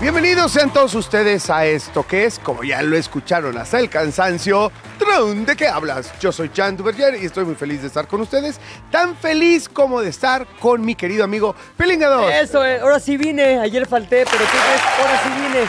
Bienvenidos sean todos ustedes a esto que es, como ya lo escucharon hasta el cansancio, Tron, ¿de qué hablas? Yo soy Jan Duverger y estoy muy feliz de estar con ustedes, tan feliz como de estar con mi querido amigo Pelinga 2. Eso, eh, ahora sí vine. Ayer falté, pero ¿qué crees? Ahora sí vine.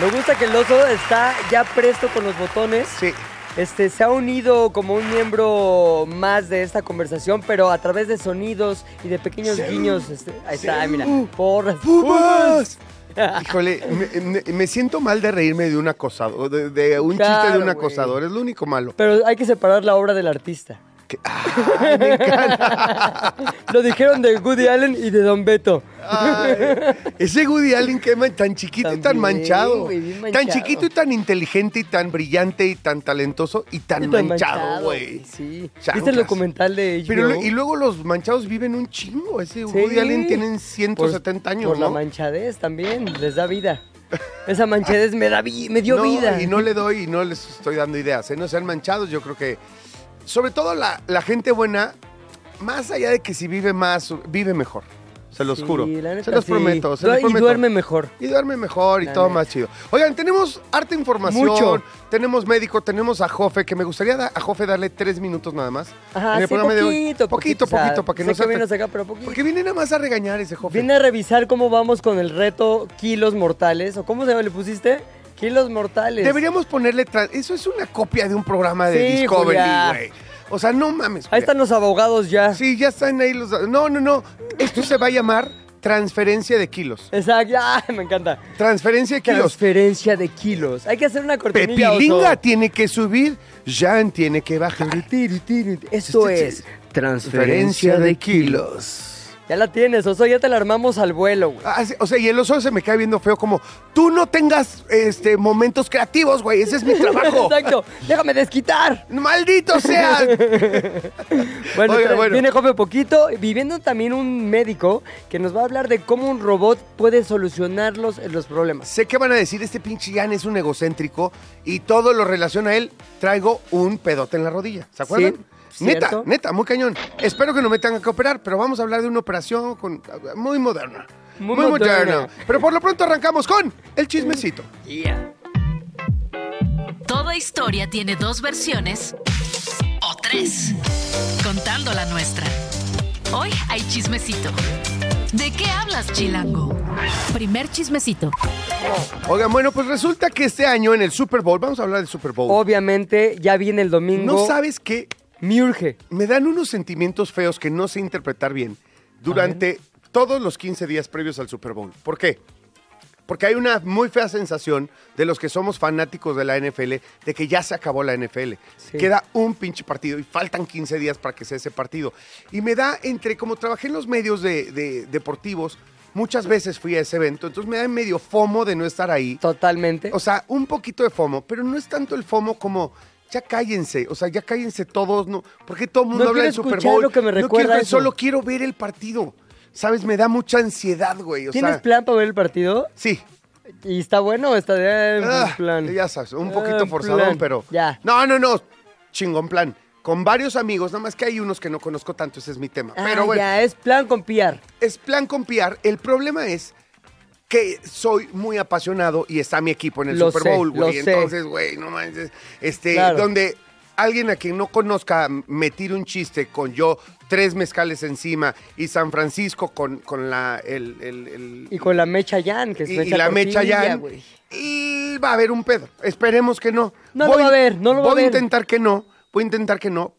Me gusta que el oso está ya presto con los botones. Sí, Este, se ha unido como un miembro más de esta conversación, pero a través de sonidos y de pequeños guiños. este, ahí está, mira. Porras. ¡Pumas! Híjole, me, me- me siento mal de reírme de un acosador, de, de un chiste de un acosador, es lo único malo. Pero hay que separar la obra del artista. Que- ¡Ay, me encanta! Lo dijeron de Woody Allen y de Don Beto. Ay, ese Woody Allen que tan chiquito y tan manchado. güey, bien Tan chiquito y tan inteligente y tan brillante y tan talentoso y tan, Y tan manchado, güey. Sí. ¿Viste el documental de HBO? Pero y luego los manchados viven un chingo. Ese Sí. Woody Allen tienen 170 Por- años, Por la ¿no? manchadez también, les da vida. Esa manchadez me, da vi- me dio No, vida. Y no le doy y no les estoy dando ideas. ¿eh? No sean manchados, yo creo que. Sobre todo la, la gente buena, más allá de que si vive más, vive mejor. Se los Sí, juro. neta se los sí. prometo. Se los y prometo. duerme mejor. Y duerme mejor y La todo neta. más chido. Oigan, tenemos harta información. Mucho. Tenemos médico, tenemos a Jofe, que me gustaría da- a Jofe darle tres minutos nada más. Ajá, en el sí, programa de hoy. poquito, Poquito, poquito, para que no que sea. vienes acá, pero poquito. Porque viene nada más a regañar ese Jofe. Viene a revisar cómo vamos con el reto kilos mortales. ¿O cómo se le pusiste? Kilos mortales. Deberíamos ponerle. tra- Eso es una copia de un programa de Sí, Discovery, güey. O sea, no mames. Ahí están los abogados ya. Sí, ya están ahí los. No, no, no. Esto se va a llamar transferencia de kilos. Exacto. Ah, me encanta. Transferencia de kilos. Transferencia de kilos. Hay que hacer una cortinilla. Pepilinga oso. tiene que subir, Jan tiene que bajar. Esto es transferencia de kilos. Ya la tienes, Oso, ya te la armamos al vuelo, güey. Ah, sí, o sea, y el oso se me cae viendo feo como, tú no tengas este, momentos creativos, güey, ese es mi trabajo. Exacto. Déjame desquitar. ¡Maldito sea! Bueno, Oiga, bueno. viene Jofe Poquito, viviendo también un médico que nos va a hablar de cómo un robot puede solucionar los, los problemas. sé que van a decir, este pinche Jan es un egocéntrico y todo lo relaciona a él, traigo un pedote en la rodilla, ¿se acuerdan? Sí, cierto. neta, muy cañón. Espero que no me tengan que operar, pero vamos a hablar de una operación con, muy moderna. Muy Muy, moderna. moderna. Pero por lo pronto arrancamos con el chismecito. Toda historia tiene dos versiones o tres, contando la nuestra. Hoy hay chismecito. ¿De qué hablas, Chilango? Primer chismecito. Oigan, bueno, pues resulta que este año en el Super Bowl, vamos a hablar del Super Bowl. Obviamente, ya viene el domingo. no sabes qué, Me urge. me dan unos sentimientos feos que no sé interpretar bien durante todos los 15 días previos al Super Bowl. ¿Por qué? Porque hay una muy fea sensación de los que somos fanáticos de la NFL de que ya se acabó la NFL. Sí. Queda un pinche partido y faltan 15 días para que sea ese partido. Y me da entre, como trabajé en los medios de, de- deportivos, muchas veces fui a ese evento, entonces me da medio fomo de no estar ahí. Totalmente. O sea, un poquito de FOMO, pero no es tanto el FOMO como ya cállense, o sea, ya cállense todos, no, porque todo el mundo No habla del Super Bowl. lo que me No recuerda eso. solo quiero ver el partido. ¿Sabes? Me da mucha ansiedad, güey. O ¿Tienes sea, plan para ver el partido? Sí. ¿Y está bueno o está de Ah, plan? Ya sabes, un Ah, poquito forzadón, plan. pero. Ya. No, no, no. Chingón plan. Con varios amigos, nada más que hay unos que no conozco tanto, ese es mi tema. Ah, pero bueno, ya, es plan con piar. es plan con PR. El problema es que soy muy apasionado y está mi equipo en el Lo Super Bowl, güey. Entonces, güey, no manches. Este, Claro. donde alguien a quien no conozca me tire un chiste con yo tres mezcales encima y San Francisco con, con la el, el- el- Y con la mecha Yan, que es y- y mecha la mecha cortilla, ya güey. y va a haber un pedo. Esperemos que no. No lo va a haber, no lo va a Voy haber. intentar que no, voy a intentar que no,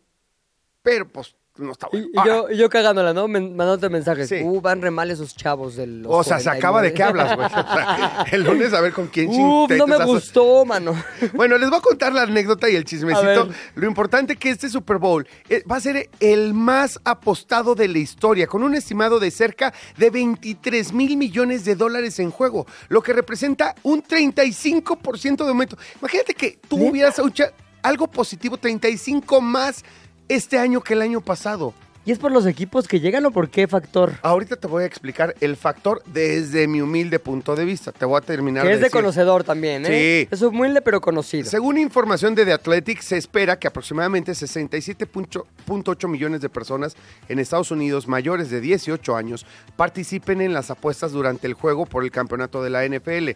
pero pues no está bueno. y yo, y yo cagándola, ¿no? Mandándote mensajes. Sí. Uh, van re mal esos chavos del. o sea, se acaba de qué hablas, güey. O sea, el lunes a ver con quién Uf, ching- no me gustó, mano. Bueno, les voy a contar la anécdota y el chismecito. Lo importante que este Super Bowl eh, va a ser el más apostado de la historia, con un estimado de cerca de 23 mil millones de dólares en juego, lo que representa un 35% de aumento. Imagínate que tú ¿Neta? hubieras hecho algo positivo, 35 más este año que el año pasado. ¿Y es por los equipos que llegan o por qué factor? Ahorita te voy a explicar el factor desde mi humilde punto de vista. Te voy a terminar Que es de decir. conocedor también, ¿eh? Sí. Es humilde pero conocido. Según información de The Athletic, se espera que aproximadamente 67.8 millones de personas en Estados Unidos mayores de 18 años participen en las apuestas durante el juego por el campeonato de la NFL.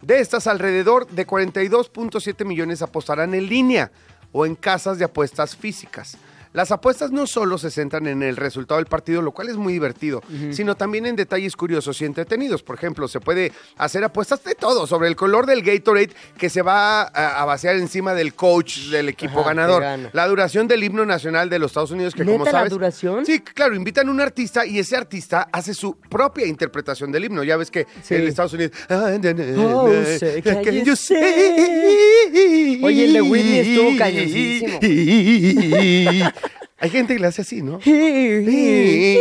De estas, alrededor de 42.7 millones apostarán en línea o en casas de apuestas físicas. Las apuestas no solo se centran en el resultado del partido, lo cual es muy divertido, sino también en detalles curiosos y entretenidos. Por ejemplo, se puede hacer apuestas de todo, sobre el color del Gatorade que se va a, a vaciar encima del coach del equipo Ajá, ganador, la duración del himno nacional de los Estados Unidos, que como ¿Neta la sabes... duración? Sí, claro, invitan a un artista y ese artista hace su propia interpretación del himno. Ya ves que Sí. en Estados Unidos... Oh, say? Oye, el de Whitney estuvo cañoncísimo. Hay gente que le hace así, ¿no? Sí.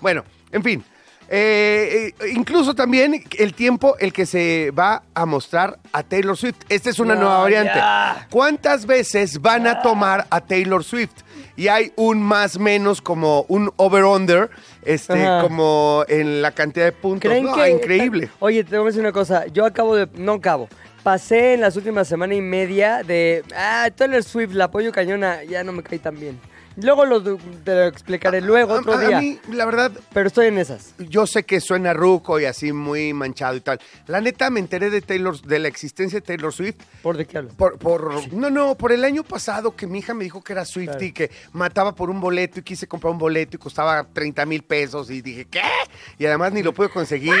Bueno, en fin. Eh, eh, incluso también el tiempo el que se va a mostrar a Taylor Swift. Esta es una No, nueva variante. ¿Cuántas veces van a tomar a Taylor Swift? Y hay un más menos como un over-under, este, Ajá. como en la cantidad de puntos. ¿Creen No, que increíble. Oye, te voy a decir una cosa. Yo acabo de. No acabo. Pasé en las últimas semana y media de. Ah, Taylor Swift, la apoyo cañona, ya no me cae tan bien. Luego lo, te lo explicaré luego, otro A- a- día. A mí, la verdad, Pero estoy en esas. yo sé que suena ruco y así muy manchado y tal. La neta me enteré de Taylor, de la existencia de Taylor Swift ¿Por de qué hablas? Por, por, no, no, por el año pasado que mi hija me dijo que era Claro. y que mataba por un boleto y quise comprar un boleto y costaba 30 mil pesos y dije, ¿qué? Y además ni lo pude conseguir.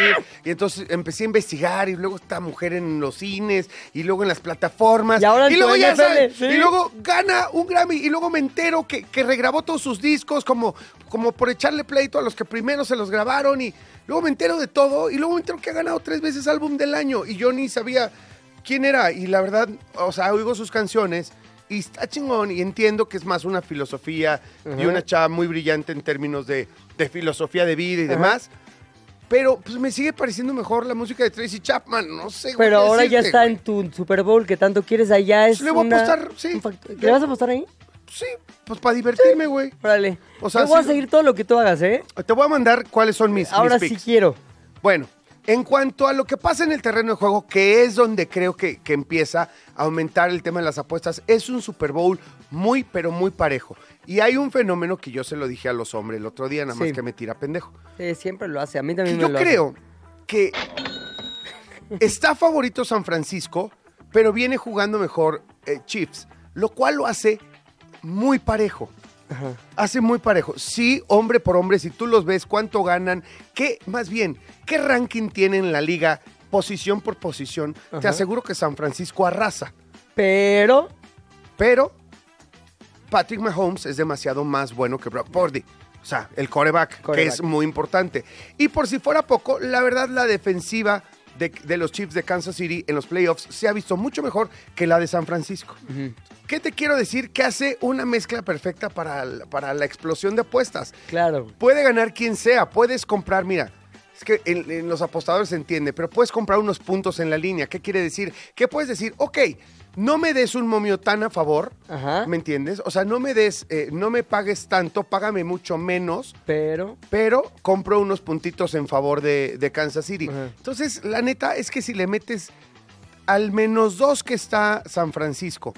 Y entonces empecé a investigar y luego esta mujer en los cines y luego en las plataformas. Y ahora tu luego ya sabes, sí. y luego gana un Grammy y luego me entero que, que regrabó todos sus discos como, como por echarle pleito a los que primero se los grabaron y luego me entero de todo y luego me entero que ha ganado tres veces álbum del año y yo ni sabía quién era y la verdad, o sea, oigo sus canciones y está chingón y entiendo que es más una filosofía y una chava muy brillante en términos de, de filosofía de vida y demás. Pero pues me sigue pareciendo mejor la música de Tracy Chapman, no sé. Pero ahora ya está güey. en tu Super Bowl que tanto quieres allá. Es Le voy a una- apostar, sí. ¿Le vas a apostar ahí? Sí, pues para divertirme, güey. Órale. O sea, Yo voy a seguir todo lo que tú hagas, ¿eh? Te voy a mandar cuáles son mis, Ahora mis sí picks. quiero. Bueno, en cuanto a lo que pasa en el terreno de juego, que es donde creo que, que empieza a aumentar el tema de las apuestas, es un Super Bowl muy, pero muy parejo. Y hay un fenómeno que yo se lo dije a los hombres el otro día, nada más Sí. que me tira pendejo. Siempre lo hace. A mí Que también me yo lo hace. creo que está favorito San Francisco, pero viene jugando mejor eh, Chiefs, lo cual lo hace muy parejo. Ajá. Hace muy parejo. Sí, hombre por hombre, si tú los ves, cuánto ganan, qué, más bien, qué ranking tienen en la liga, posición por posición, te aseguro que San Francisco arrasa. Pero. Pero Patrick Mahomes es demasiado más bueno que Brock Purdy. O sea, el coreback, que Quarterback. es muy importante. Y por si fuera poco, la verdad, la defensiva de, de los Chiefs de Kansas City en los playoffs se ha visto mucho mejor que la de San Francisco. ¿Qué te quiero decir? Que hace una mezcla perfecta para, la- para la explosión de apuestas. Claro. Puede ganar quien sea, puedes comprar, mira, es que en, en los apostadores se entiende, pero puedes comprar unos puntos en la línea. ¿Qué quiere decir? ¿Qué puedes decir? Ok, no me des un momio tan a favor, Ajá. ¿me entiendes? O sea, no me des, eh, no me pagues tanto, págame mucho menos, Pero. pero compro unos puntitos en favor de, de Kansas City. Ajá. Entonces, la neta es que si le metes al menos dos que está San Francisco,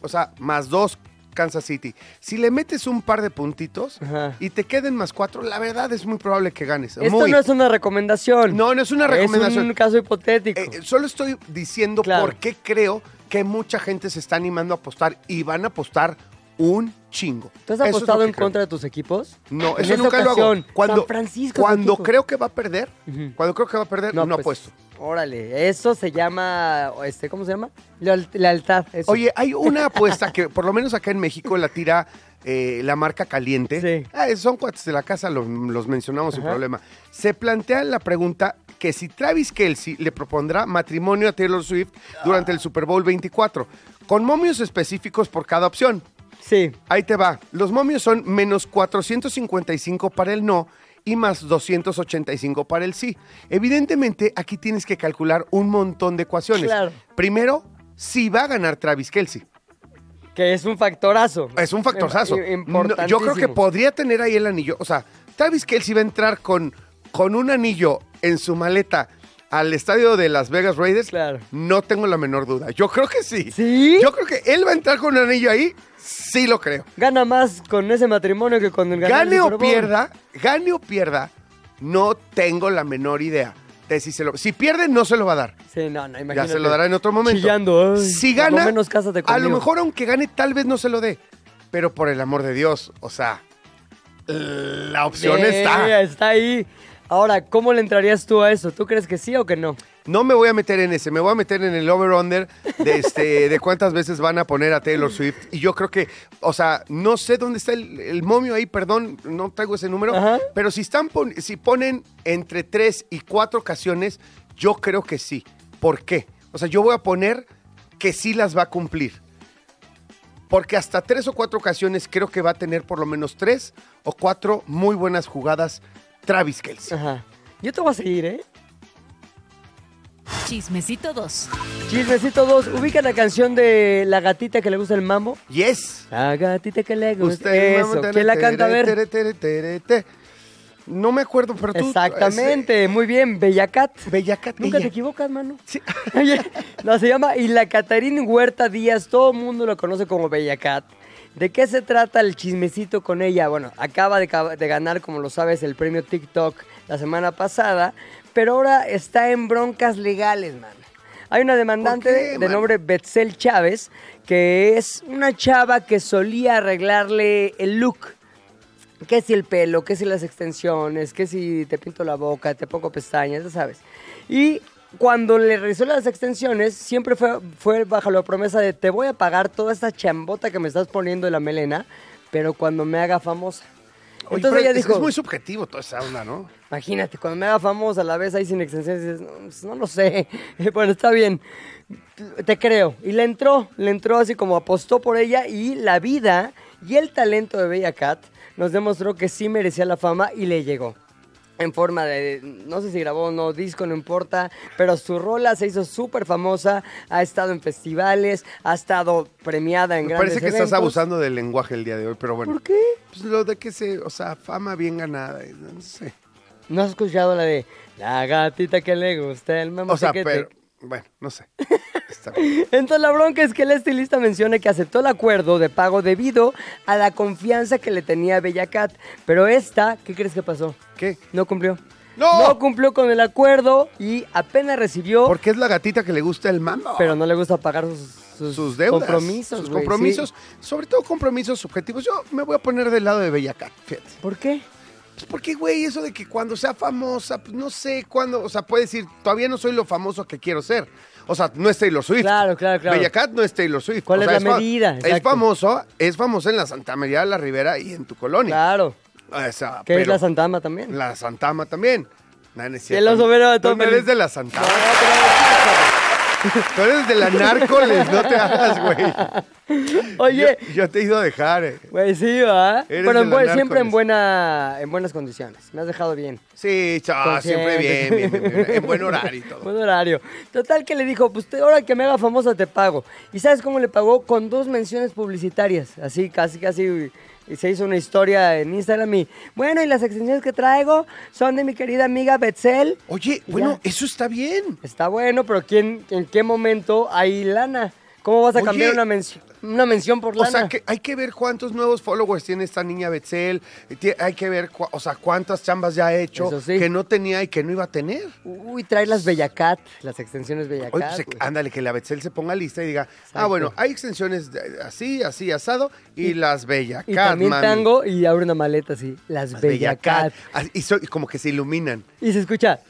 o sea, más dos Kansas City, si le metes un par de puntitos Ajá. y te queden más cuatro, la verdad es muy probable que ganes. Esto Muy. no es una recomendación. No, no es una recomendación. Es un caso hipotético. Eh, solo estoy diciendo Claro. por qué creo que mucha gente se está animando a apostar y van a apostar un chingo. ¿Tú has apostado en creo. contra de tus equipos? No, En eso nunca lo hago. ocasión, Cuando, San Francisco cuando creo que va a perder, cuando creo que va a perder, no, pues, apuesto. Órale, eso se llama, este, ¿cómo se llama? Leal- lealtad. eso. Oye, hay una apuesta que por lo menos acá en México la tira eh, la marca Caliente. Sí. Ah, son cuates de la casa, los, los mencionamos sin problema. Se plantea la pregunta que si Travis Kelsey le propondrá matrimonio a Taylor Swift durante el Super Bowl 24, con momios específicos por cada opción. Sí. Ahí te va. Los momios son menos 455 para el no y más 285 para el sí. Evidentemente, aquí tienes que calcular un montón de ecuaciones. Claro. Primero, si va a ganar Travis Kelsey. Que es un factorazo. Es un factorzazo. Im- No, yo creo que podría tener ahí el anillo. O sea, Travis Kelsey va a entrar con, con un anillo en su maleta al estadio de Las Vegas Raiders. Claro. No tengo la menor duda. Yo creo que sí. ¿Sí? Yo creo que él va a entrar con un anillo ahí. Sí lo creo. Gana más con ese matrimonio que con el Gane o pierda, gane o pierda, no tengo la menor idea de si se lo... Si pierde, no se lo va a dar. Sí, no, no, Ya imagínate. se lo dará en otro momento. Chillando. ay, si gana, menos a lo mejor aunque gane, tal vez no se lo dé. Pero por el amor de Dios, o sea, la opción Sí, está. está ahí. Ahora, ¿cómo le entrarías tú a eso? ¿Tú crees que sí o que no? No me voy a meter en ese, me voy a meter en el over-under de, este, de cuántas veces van a poner a Taylor Swift. Y yo creo que, o sea, no sé dónde está el, el momio ahí, perdón, no traigo ese número. Ajá. Pero si, están pon- si ponen entre tres y cuatro ocasiones, yo creo que sí. ¿Por qué? O sea, yo voy a poner que sí las va a cumplir. Porque hasta tres o cuatro ocasiones creo que va a tener por lo menos tres o cuatro muy buenas jugadas Travis Kelsey. Ajá. Yo te voy a seguir, ¿eh? Chismecito 2. Chismecito 2. ¿Ubica la canción de la gatita que le gusta el mambo? Yes. La gatita que le gusta. Usted, Eso. mamá, ¿Quién la canta? A ver. tere, tere, tere, tere. No me acuerdo, pero tú. Exactamente. Muy bien. Bellacat. Bellacat. Nunca te equivocas, mano. Sí. Oye, no, se llama Y la Catarina Huerta Díaz, todo el mundo lo conoce como Bellacat. ¿De qué se trata el chismecito con ella? Bueno, acaba de, ganar, como lo sabes, el premio TikTok la semana pasada, pero ahora está en broncas legales, man. Hay una demandante ¿Por qué, de nombre Betzel Chávez, que es una chava que solía arreglarle el look. ¿Qué si el pelo? ¿Qué si las extensiones? ¿Qué si te pinto la boca? ¿Te pongo pestañas? Ya sabes. Y cuando le realizó las extensiones, siempre fue, fue bajo la promesa de te voy a pagar toda esta chambota que me estás poniendo en la melena, pero cuando me haga famosa. Oye, Entonces ella es, dijo, es muy subjetivo toda esa onda, ¿no? imagínate, cuando me haga famosa a la vez ahí sin extensiones, dices, no, pues, no lo sé. bueno, está bien, te creo. Y le entró, le entró así como apostó por ella y la vida y el talento de Bella Cat nos demostró que sí merecía la fama y le llegó. En forma de, no sé si grabó o no, disco, no importa, pero su rola se hizo súper famosa, ha estado en festivales, ha estado premiada en Me grandes parece que estás abusando del lenguaje el día de hoy, pero bueno. ¿Por qué? Pues lo de que se, o sea, fama bien ganada, no sé. ¿No has escuchado la de la gatita que le gusta el mamá? O sea, pero, bueno, no sé. Está bien. Entonces la bronca es que el estilista menciona que aceptó el acuerdo de pago debido a la confianza que le tenía a Bella Cat. Pero esta, ¿qué crees que pasó? ¿Qué? No cumplió. ¡No! No cumplió con el acuerdo y apenas recibió, Porque es la gatita que le gusta el mambo. pero no le gusta pagar sus, sus, sus deudas. compromisos. Sus compromisos, sí. sobre todo compromisos subjetivos. Yo me voy a poner del lado de Bellacat, fíjate. ¿Por qué? Pues porque, güey, eso de que cuando sea famosa, pues no sé cuándo, o sea, puede decir, todavía no soy lo famoso que quiero ser. O sea, no es Taylor Swift. Claro, claro, claro. Bella Cat no es Taylor Swift. ¿Cuál O es la medida? Es famoso, es famoso en la Santa María de la Ribera y en tu colonia. Claro. Sea, Que es la Santama también. La Santama también. No, no es cierto. el oso de Tú no eres de la Santama. Tú eres de la Nárcoles, no te hagas, güey. Oye, Yo, yo te he ido a dejar, eh. güey, sí, ¿va? Pero en buen- siempre en, buena, en buenas condiciones. Me has dejado bien. Sí, chao, siempre bien, bien, bien, bien, en buen horario y todo. Buen horario. Total que le dijo, pues te- ahora que me haga famosa te pago. ¿Y sabes cómo le pagó? Con dos menciones publicitarias. Así, casi, casi. Y se hizo una historia en Instagram y, bueno, y las extensiones que traigo son de mi querida amiga Betzel. Oye, bueno, ya. eso está bien. Está bueno, pero ¿quién, ¿en qué momento hay lana? ¿Cómo vas a Oye, cambiar una, menci- una mención por lana. O sea, que hay que ver cuántos nuevos followers tiene esta niña Betzel, hay que ver, o sea, cuántas chambas ya ha hecho que no tenía y que no iba a tener. Uy, trae las Bellacat, las extensiones Bellacat. Oye, ándale, que la Betzel se ponga lista y diga, ah, bueno, hay extensiones así, así, asado, y, y las Bellacat, Y también mami. tango y abre una maleta así, las, las Bellacat. Y, y como que se iluminan. Y se escucha...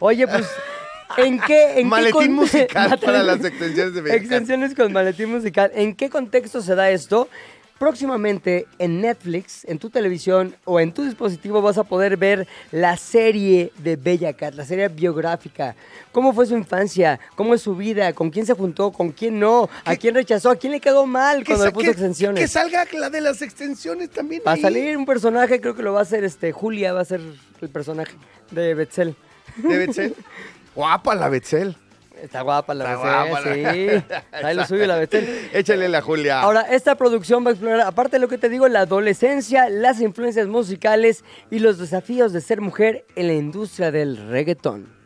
Oye, pues... ¿En qué, en Maletín qué con- musical para las extensiones de Bellacat. Extensiones con maletín musical. ¿En qué contexto se da esto? Próximamente en Netflix, en tu televisión o en tu dispositivo vas a poder ver la serie de Bella Cat, la serie biográfica. ¿Cómo fue su infancia? ¿Cómo es su vida? ¿Con quién se juntó? ¿Con quién no? ¿A quién rechazó? ¿A quién le quedó mal cuando le puso que- extensiones? Que salga la de las extensiones también. Va a salir un personaje, creo que lo va a hacer este Julia, va a ser el personaje de Betzel. De Betzel. Guapa la Betzel. Está guapa la Está Betzel, sí. Ahí lo suyo la Betzel. Échale la Julia. Ahora, esta producción va a explorar, aparte de lo que te digo, la adolescencia, las influencias musicales y los desafíos de ser mujer en la industria del reggaetón.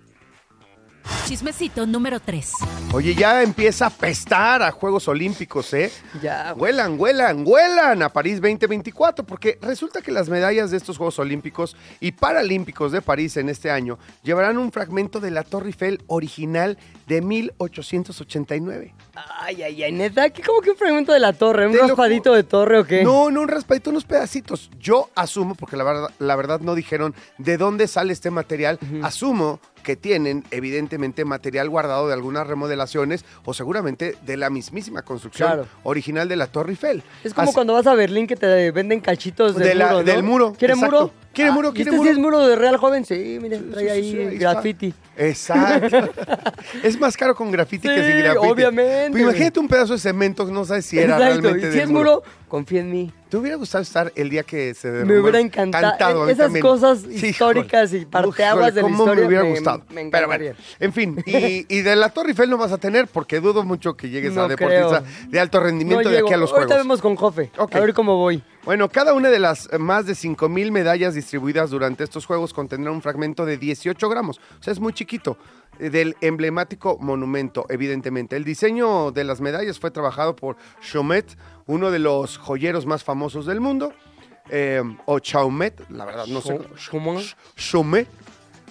Chismecito número 3. Oye, ya empieza a pestar a Juegos Olímpicos, ¿eh? Ya. Huelan, huelan, huelan a París 2024, porque resulta que las medallas de estos Juegos Olímpicos y Paralímpicos de París en este año llevarán un fragmento de la Torre Eiffel original de 1889. Ay, ay, ay, neta, ¿qué como que un fragmento de la torre? ¿Un Te lo raspadito ju- de torre o qué? No, no un raspadito, unos pedacitos. Yo asumo, porque la verdad, la verdad no dijeron de dónde sale este material, asumo que tienen evidentemente material guardado de algunas remodelaciones o seguramente de la mismísima construcción Claro. original de la Torre Eiffel. Es como Así- cuando vas a Berlín que te venden cachitos del De la- muro, ¿no? del muro, ¿Quiere exacto. muro? ¿Quiere Ah, muro? ¿y ¿Quiere este muro? sí es muro de Real Joven? Sí, miren, trae sí, ahí sí, ahí está. graffiti. Exacto. es más caro con grafiti que sin grafiti. obviamente. Pues imagínate un pedazo de cemento que no sabes si era Exacto, realmente y si es muro, confía en mí. ¿Te hubiera gustado estar el día que se derrumbó? Me hubiera encantado. Esas también. cosas históricas y parteaguas Híjole, de la historia me hubiera me- gustado. me Pero encantaría. bueno, en fin. Y, y de la Torre Eiffel no vas a tener porque dudo mucho que llegues No a deportista creo. de alto rendimiento de llego. aquí a los Ahorita Juegos. vemos con Jofe. A ver cómo voy. Bueno, cada una de las eh, más de 5.000 medallas distribuidas durante estos Juegos contendrá un fragmento de 18 gramos. O sea, es muy chiquito. eh, Del emblemático monumento, evidentemente. El diseño de las medallas fue trabajado por Chomet, uno de los joyeros más famosos del mundo. eh, o Chaumet, la verdad, no sé. Chau- Chaumet. Chomet.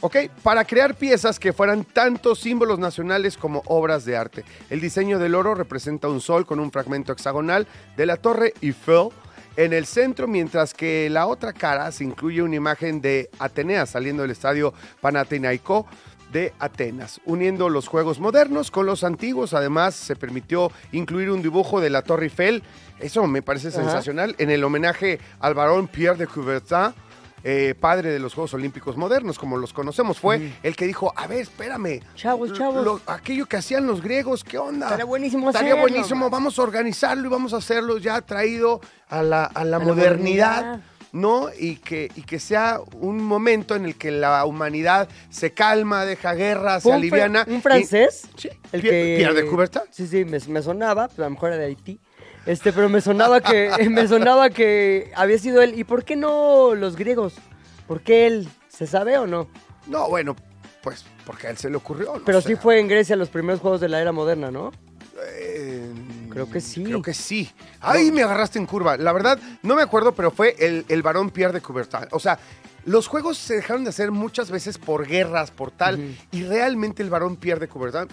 Ok, para crear piezas que fueran tanto símbolos nacionales como obras de arte. El diseño del oro representa un sol con un fragmento hexagonal de la torre Eiffel en el centro, mientras que la otra cara se incluye una imagen de Atenea saliendo del estadio Panathinaiko de Atenas, uniendo los juegos modernos con los antiguos. Además, se permitió incluir un dibujo de la Torre Eiffel. Eso me parece Ajá. sensacional. En el homenaje al varón Pierre de Coubertin, eh, padre de los Juegos Olímpicos modernos, como los conocemos, fue el que dijo, a ver, espérame. Chavos, chavos. Lo- aquello que hacían los griegos, ¿qué onda? Estaría buenísimo Estaría hacerlo, buenísimo, man. vamos a organizarlo y vamos a hacerlo ya traído a la, a la modernidad. modernidad. ¿no? Y que, y que sea un momento en el que la humanidad se calma, deja guerra, se ¿Fue un, fr- aliviana. un francés? Y- sí, El Pierre, que... Pierre de Coubertin. Sí, sí, me, me sonaba, pero a lo mejor era de Haití. Este, pero me sonaba que me sonaba que había sido él. ¿Y por qué no los griegos? ¿Por qué él? ¿Se sabe o no? No, bueno, pues porque a él se le ocurrió. no Pero sé. sí fue en Grecia los primeros juegos de la era moderna, ¿no? Eh, Creo que sí. Creo que sí. Ay, me agarraste en curva. La verdad, no me acuerdo, pero fue el, el varón Pierre de Coubertin. O sea, los juegos se dejaron de hacer muchas veces por guerras, por tal. Y realmente el varón Pierre de Coubertin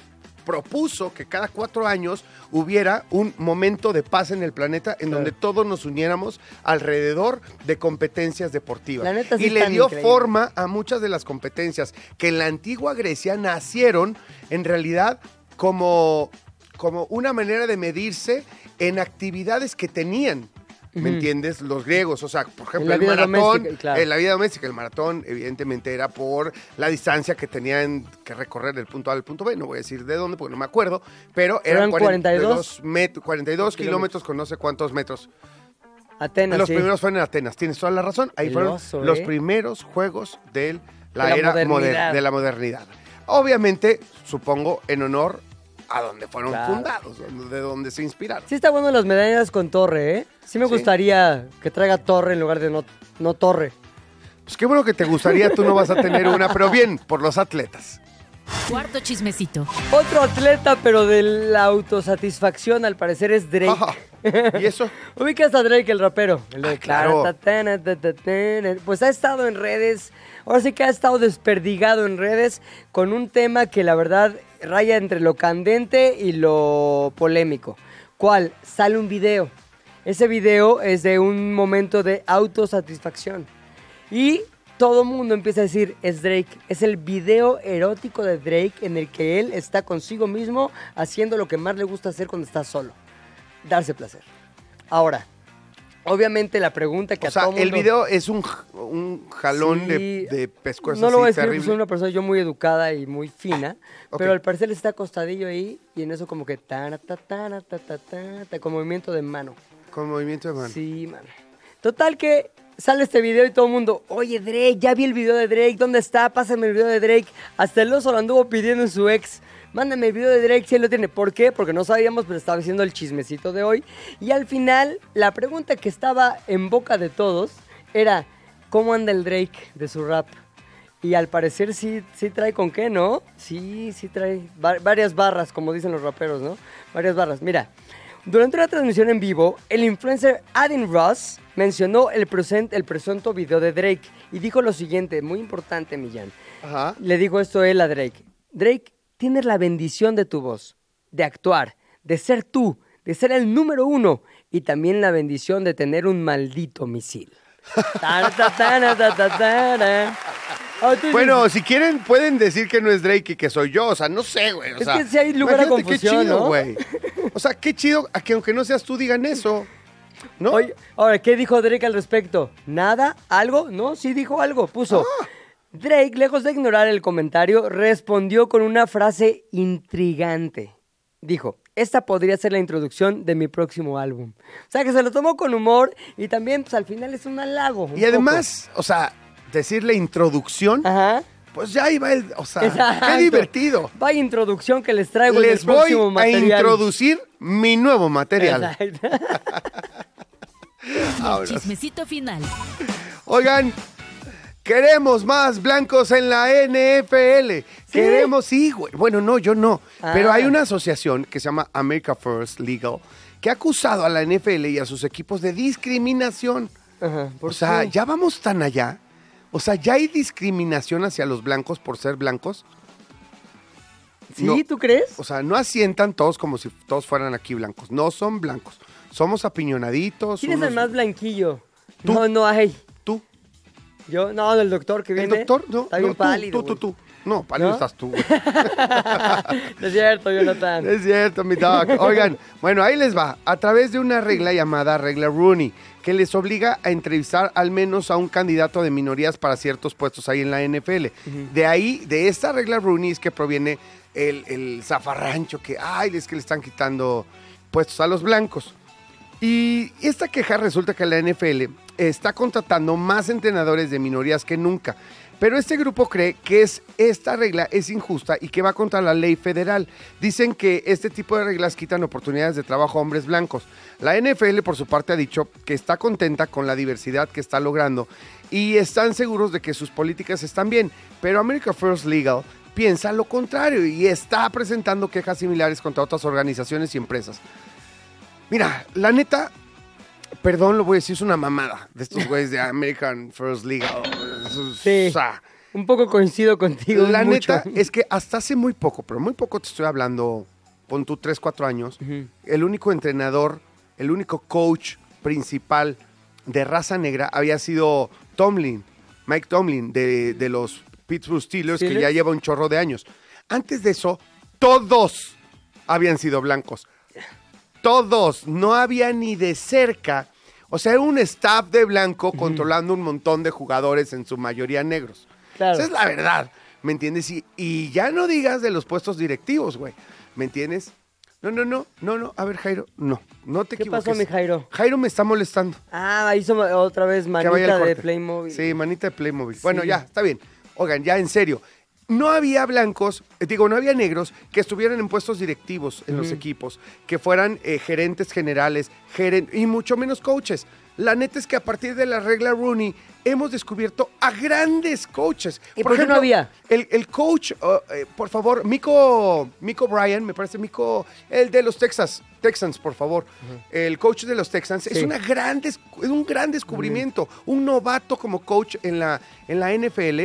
propuso que cada cuatro años hubiera un momento de paz en el planeta en donde todos nos uniéramos alrededor de competencias deportivas. La neta sí y le dio forma a muchas de las competencias que en la antigua Grecia nacieron en realidad como, como una manera de medirse en actividades que tenían. ¿Me Ujú. entiendes? Los griegos, o sea, por ejemplo, el maratón, claro. en la vida doméstica, el maratón, evidentemente, era por la distancia que tenían que recorrer del punto A al punto B. No voy a decir de dónde, porque no me acuerdo, pero eran, Eran 42 42, met- 42 kilómetros con no sé cuántos metros. Atenas, Los sí. primeros fueron en Atenas, tienes toda la razón. Ahí El fueron oso, los ¿eh? primeros juegos de la, De la era moder- modernidad. de la modernidad. Obviamente, supongo, en honor a donde fueron Claro. fundados, de donde se inspiraron. Sí está bueno las medallas con torre, ¿eh? Sí me Sí. gustaría que traiga torre en lugar de no, no torre. Pues qué bueno que te gustaría, tú no vas a tener una, pero bien, por los atletas. Cuarto chismecito. Otro atleta, pero de la autosatisfacción, al parecer es Drake. Ajá. ¿Y eso? Ubicas a Drake, el rapero. El de Ah, claro. Pues ha estado en redes, ahora sí que ha estado desperdigado en redes con un tema que la verdad raya entre lo candente y lo polémico. ¿Cuál? Sale un video. Ese video es de un momento de autosatisfacción. Y todo mundo empieza a decir, es Drake. Es el video erótico de Drake en el que él está consigo mismo haciendo lo que más le gusta hacer cuando está solo. Darse placer. Ahora, obviamente la pregunta que O a sea, todo mundo... el video es un, un jalón Sí. de, de pescuezo No lo voy a decir, soy una persona yo muy educada y muy fina, pero al parecer está acostadillo ahí y en eso como que ta ta ta ta ta con movimiento de mano. Con movimiento de mano. Sí, mano. Total que sale este video y todo el mundo, oye Drake, ya vi el video de Drake, ¿dónde está? Pásame el video de Drake. Hasta el oso lo anduvo pidiendo en su ex. Mándame el video de Drake si él lo tiene. ¿Por qué? Porque no sabíamos, pero estaba haciendo el chismecito de hoy. Y al final, la pregunta que estaba en boca de todos era, ¿cómo anda el Drake de su rap? Y al parecer sí, sí trae con qué, ¿no? Sí, sí trae va- varias barras, como dicen los raperos, ¿no? Varias barras. Mira, durante una transmisión en vivo, el influencer Adin Ross mencionó el, present, el presunto video de Drake y dijo lo siguiente, muy importante, Millán. Ajá. Le dijo esto él a Drake. Drake, tienes la bendición de tu voz, de actuar, de ser tú, de ser el número uno y también la bendición de tener un maldito misil. Bueno, si quieren, pueden decir que no es Drake y que soy yo. O sea, no sé, güey. O Es sea, que sí hay lugar a imagínate qué confusión, chido, ¿no? güey. O sea, qué chido a que aunque no seas tú, digan eso. ¿No? Oye, ahora, ¿qué dijo Drake al respecto? ¿Nada? ¿Algo? No, sí dijo algo. Puso. Ah. Drake, lejos de ignorar el comentario, respondió con una frase intrigante. Dijo, esta podría ser la introducción de mi próximo álbum. O sea, que se lo tomó con humor y también, pues al final es un halago. un y además, o sea, decirle introducción, poco. Ajá. pues ya iba el. O sea, Exacto. qué divertido. Vaya introducción que les traigo en Les el voy próximo a material. introducir mi nuevo material. Exacto. El chismecito final. Oigan, queremos más blancos en la NFL. Queremos, sí, güey. Bueno, no, yo no. Ah. Pero hay una asociación que se llama America First Legal que ha acusado a la NFL y a sus equipos de discriminación. Ajá, ¿por O sea, qué? ya vamos tan allá. O sea, ya hay discriminación hacia los blancos por ser blancos. ¿Sí? no. ¿Tú crees? O sea, no asientan todos como si todos fueran aquí blancos. No son blancos. Somos apiñonaditos. ¿Quién es el unos- más blanquillo? Tú. No, no hay. Yo, no, el doctor que ¿El viene. doctor? No, Está no, bien tú, pálido. tú, tú, tú. No, pálido ¿No? estás tú, güey. Es cierto, Jonathan. Es cierto, mi doc. Oigan, bueno, ahí les va. A través de una regla llamada regla Rooney, que les obliga a entrevistar al menos a un candidato de minorías para ciertos puestos ahí en la NFL. De ahí, de esta regla Rooney es que proviene el, el zafarrancho que, ay, es que le están quitando puestos a los blancos. Y esta queja resulta que la NFL está contratando más entrenadores de minorías que nunca. Pero este grupo cree que es, esta regla es injusta y que va contra la ley federal. Dicen que este tipo de reglas quitan oportunidades de trabajo a hombres blancos. La NFL, por su parte, ha dicho que está contenta con la diversidad que está logrando y están seguros de que sus políticas están bien. Pero America First Legal piensa lo contrario y está presentando quejas similares contra otras organizaciones y empresas. Mira, la neta, perdón, lo voy a decir, es una mamada de estos güeyes de American First. Eso es- Sí. o sea, Un poco coincido contigo. la mucho. neta es que hasta hace muy poco, pero muy poco te estoy hablando, pon tú 3, 4 años, el único entrenador, el único coach principal de raza negra había sido Tomlin, Mike Tomlin, de, de los Pittsburgh Steelers, que ya lleva un chorro de años. Antes de eso, todos habían sido blancos. Todos, no había ni de cerca. O sea, era un staff de blanco controlando un montón de jugadores, en su mayoría negros. Claro. Esa es la verdad, ¿me entiendes? Y, y ya no digas de los puestos directivos, güey, ¿me entiendes? No, no, no, no, no, a ver, Jairo, no, no te ¿Qué equivoques. pasó, mi Jairo? Jairo me está molestando. Ah, hizo otra vez manita de. Playmobil. Sí, manita de Playmobil. Bueno, ya, está bien. Oigan, ya en serio. No había blancos, eh, digo, no había negros que estuvieran en puestos directivos en los equipos, que fueran eh, gerentes generales, geren- y mucho menos coaches. La neta es que a partir de la regla Rooney hemos descubierto a grandes coaches. ¿Y por qué no había? El, el coach, uh, eh, por favor, Miko, Miko Bryan, me parece Miko, el de los Texas, Texans, por favor. El coach de los Texans es, una gran es un gran descubrimiento. Un novato como coach en la, en la NFL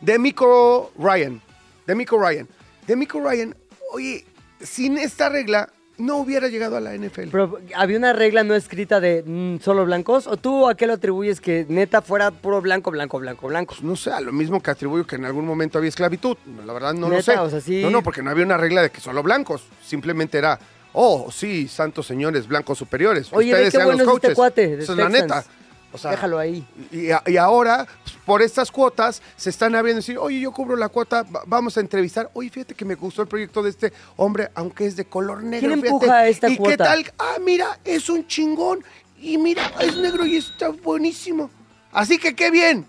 de Miko Ryan. De Miko Ryan. De Miko Ryan, oye, sin esta regla, no hubiera llegado a la NFL. Pero había una regla no escrita de mm, solo blancos. ¿O tú a qué lo atribuyes que neta fuera puro blanco, blanco, blanco, blanco? no sé, a lo mismo que atribuyo que en algún momento había esclavitud. La verdad no lo sé. o sea, sí. No, no, porque no había una regla de que solo blancos. Simplemente era, oh, sí, santos señores blancos superiores. Oye, Ustedes qué sean bueno los es este coaches. cuate de Esa es la neta. O sea, Déjalo ahí. Y, y ahora, pues, por estas cuotas, se están abriendo decir, oye, yo cubro la cuota, va- vamos a entrevistar. Oye, fíjate que me gustó el proyecto de este hombre, aunque es de color negro. ¿Quién fíjate. empuja esta ¿Y qué tal? Ah, mira, es un chingón. Y mira, es negro y está buenísimo. Así que qué bien.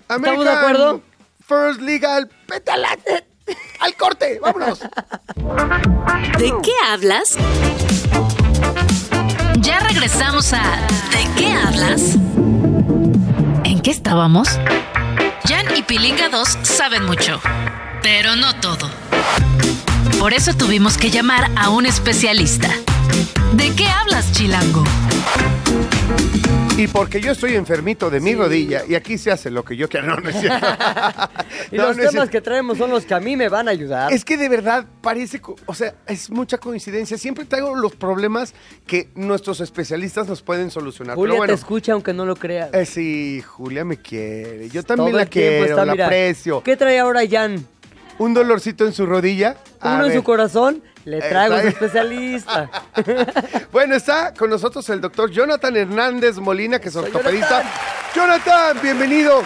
¿Estamos de acuerdo? First Legal, pétala. Al corte, vámonos. ¿De qué hablas? Ya regresamos a ¿De qué hablas? ¿En qué estábamos? Jan y Pilinga 2 saben mucho, pero no todo. Por eso tuvimos que llamar a un especialista. ¿De qué hablas, Chilango? Y porque yo estoy enfermito de mi rodilla y aquí se hace lo que yo quiero. No, no es cierto. Y No, los no temas que traemos son los que a mí me van a ayudar. Es que de verdad parece, o sea, es mucha coincidencia. Siempre traigo los problemas que nuestros especialistas nos pueden solucionar. Julia Pero bueno, te escucha aunque no lo creas. eh, sí, Julia me quiere. Yo también Todo la quiero, está, la mira, aprecio. ¿Qué trae ahora Jan? Un dolorcito en su rodilla. Uno en su corazón, le traigo trae- especialista. Bueno, está con nosotros el doctor Jonathan Hernández Molina, que es ortopedista. Jonathan, bienvenido.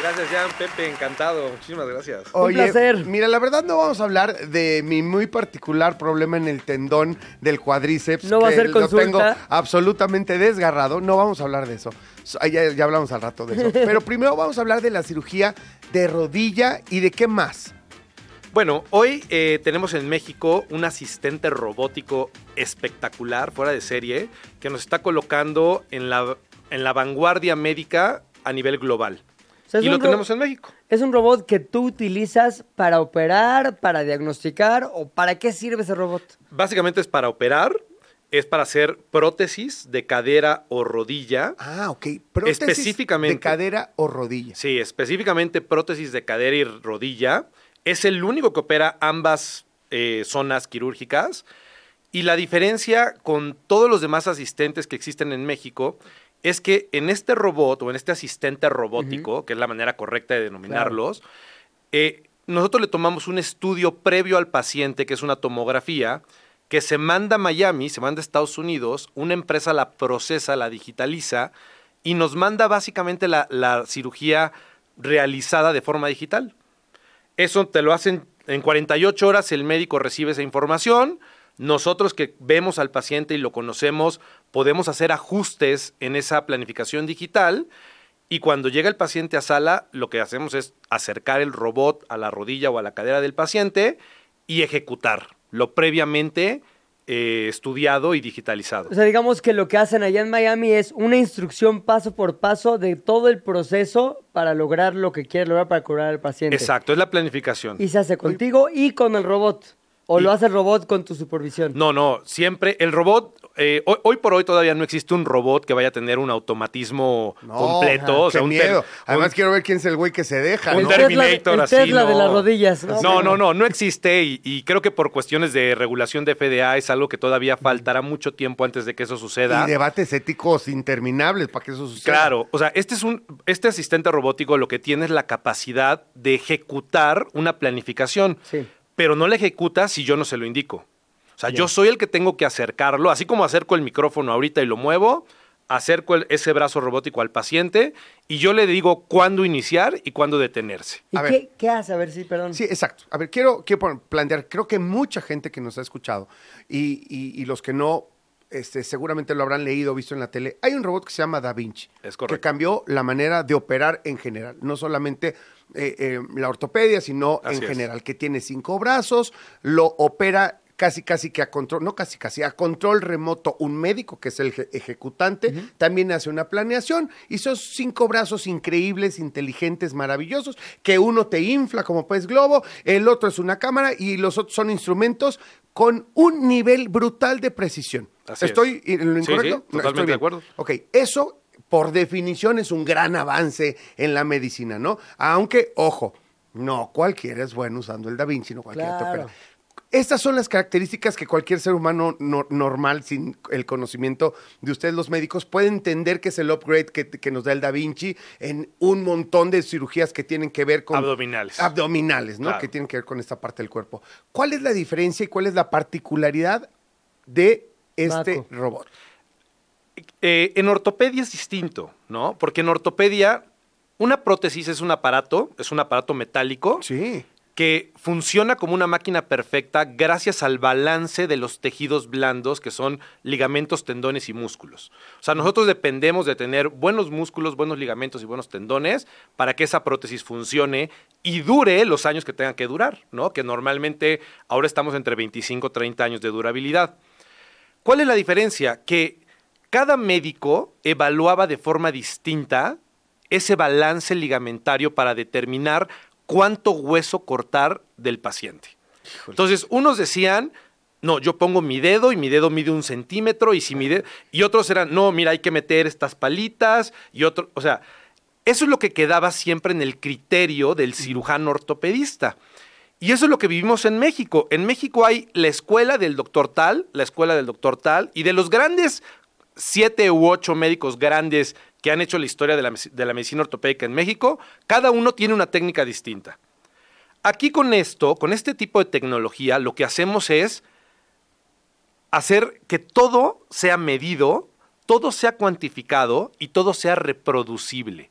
Gracias, Jan, Pepe, encantado. Muchísimas gracias. Un placer. Mira, la verdad no vamos a hablar de mi muy particular problema en el tendón del cuádriceps. No va a que ser Lo consulta. tengo absolutamente desgarrado. No vamos a hablar de eso. So- Ya, ya hablamos al rato de eso. Pero primero vamos a hablar de la cirugía de rodilla y de qué más. Bueno, hoy eh, tenemos en México un asistente robótico espectacular, fuera de serie, que nos está colocando en la, en la vanguardia médica a nivel global. O sea, es y lo tenemos en México. ¿Es un robot que tú utilizas para operar, para diagnosticar o para qué sirve ese robot? Básicamente es para operar, es para hacer prótesis de cadera o rodilla. Ah, ok. Prótesis Específicamente. De cadera o rodilla. Sí, específicamente prótesis de cadera y rodilla. Es el único que opera ambas eh, zonas quirúrgicas. Y la diferencia con todos los demás asistentes que existen en México es que en este robot o en este asistente robótico, que es la manera correcta de denominarlos, eh, nosotros le tomamos un estudio previo al paciente, que es una tomografía, que se manda a Miami, se manda a Estados Unidos, una empresa la procesa, la digitaliza y nos manda básicamente la, la cirugía realizada de forma digital. Eso te lo hacen en 48 horas, el médico recibe esa información. Nosotros que vemos al paciente y lo conocemos, podemos hacer ajustes en esa planificación digital. Y cuando llega el paciente a sala, lo que hacemos es acercar el robot a la rodilla o a la cadera del paciente y ejecutar lo previamente eh, estudiado y digitalizado. O sea, digamos que lo que hacen allá en Miami es una instrucción paso por paso de todo el proceso para lograr lo que quiere lograr para curar al paciente. Exacto, es la planificación. Y se hace contigo y con el robot. O Y- lo hace el robot con tu supervisión. No, no, siempre el robot, eh, hoy, hoy por hoy todavía no existe un robot que vaya a tener un automatismo No, completo. o sea, qué un ter- miedo. un- Además quiero ver quién es el güey que se deja. un El ¿no? Terminator el así. Tesla de no. las rodillas, ¿no? No, no, no, no existe y, y creo que por cuestiones de regulación de FDA es algo que todavía faltará mucho tiempo antes de que eso suceda. Y debates éticos interminables para que eso suceda. Claro, o sea, este es un este asistente robótico lo que tiene es la capacidad de ejecutar una planificación, Sí. pero no la ejecuta si yo no se lo indico. O sea, yo soy el que tengo que acercarlo, así como acerco el micrófono ahorita y lo muevo, acerco el- ese brazo robótico al paciente y yo le digo cuándo iniciar y cuándo detenerse. ¿Y A ver. qué, qué hace? A ver, sí, perdón. Sí, exacto. A ver, quiero, plantear, creo que mucha gente que nos ha escuchado y, y- y los que no, este, seguramente lo habrán leído o visto en la tele, hay un robot que se llama Da Vinci, Es que correcto. cambió la manera de operar en general, no solamente eh, eh, la ortopedia, sino Así en es. general, que tiene cinco brazos, lo opera casi casi que a control, no casi casi, a control remoto un médico que es el eje- ejecutante, también hace una planeación y esos cinco brazos increíbles, inteligentes, maravillosos, que uno te infla como pez globo, el otro es una cámara y los otros son instrumentos con un nivel brutal de precisión. Así es. ¿Estoy en lo incorrecto? sí, totalmente estoy de acuerdo. Ok, eso por definición es un gran avance en la medicina, ¿no? Aunque, ojo, no cualquiera es bueno usando el Da Vinci, no cualquiera te Claro. opera. Estas son las características que cualquier ser humano no- normal, sin el conocimiento de ustedes los médicos, puede entender que es el upgrade que, que nos da el Da Vinci en un montón de cirugías que tienen que ver con... Abdominales. Abdominales, ¿no? Claro. Que tienen que ver con esta parte del cuerpo. ¿Cuál es la diferencia y cuál es la particularidad de este robot? Eh, en ortopedia es distinto, ¿no? Porque en ortopedia una prótesis es un aparato, es un aparato metálico Sí. Que funciona como una máquina perfecta gracias al balance de los tejidos blandos que son ligamentos, tendones y músculos. O sea, nosotros dependemos de tener buenos músculos, buenos ligamentos y buenos tendones para que esa prótesis funcione y dure los años que tengan que durar, ¿no? Que normalmente ahora estamos entre 25 y 30 años de durabilidad. ¿Cuál es la diferencia? Que cada médico evaluaba de forma distinta ese balance ligamentario para determinar cuánto hueso cortar del paciente. Entonces, unos decían, no, yo pongo mi dedo y mi dedo mide un centímetro y si mi dedo... Y otros eran, no, mira, hay que meter estas palitas y otro... O sea, eso es lo que quedaba siempre en el criterio del cirujano ortopedista. Y eso es lo que vivimos en México. En México hay la escuela del doctor tal, la escuela del doctor tal, y de los grandes siete u ocho médicos grandes que han hecho la historia de la, de la medicina ortopédica en México, cada uno tiene una técnica distinta. Aquí con esto, con este tipo de tecnología, lo que hacemos es hacer que todo sea medido, todo sea cuantificado y todo sea reproducible.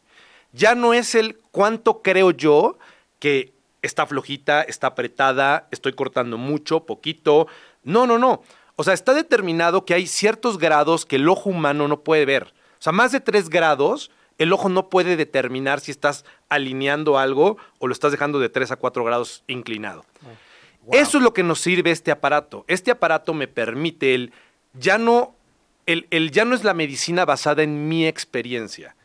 Ya no es el cuánto creo yo que está flojita, está apretada, estoy cortando mucho, poquito. No, no, no. O sea, está determinado que hay ciertos grados que el ojo humano no puede ver. O sea, más de tres grados, el ojo no puede determinar si estás alineando algo o lo estás dejando de tres a cuatro grados inclinado. Eso es lo que nos sirve este aparato. Este aparato me permite el ya no el, el ya no es la medicina basada en mi experiencia.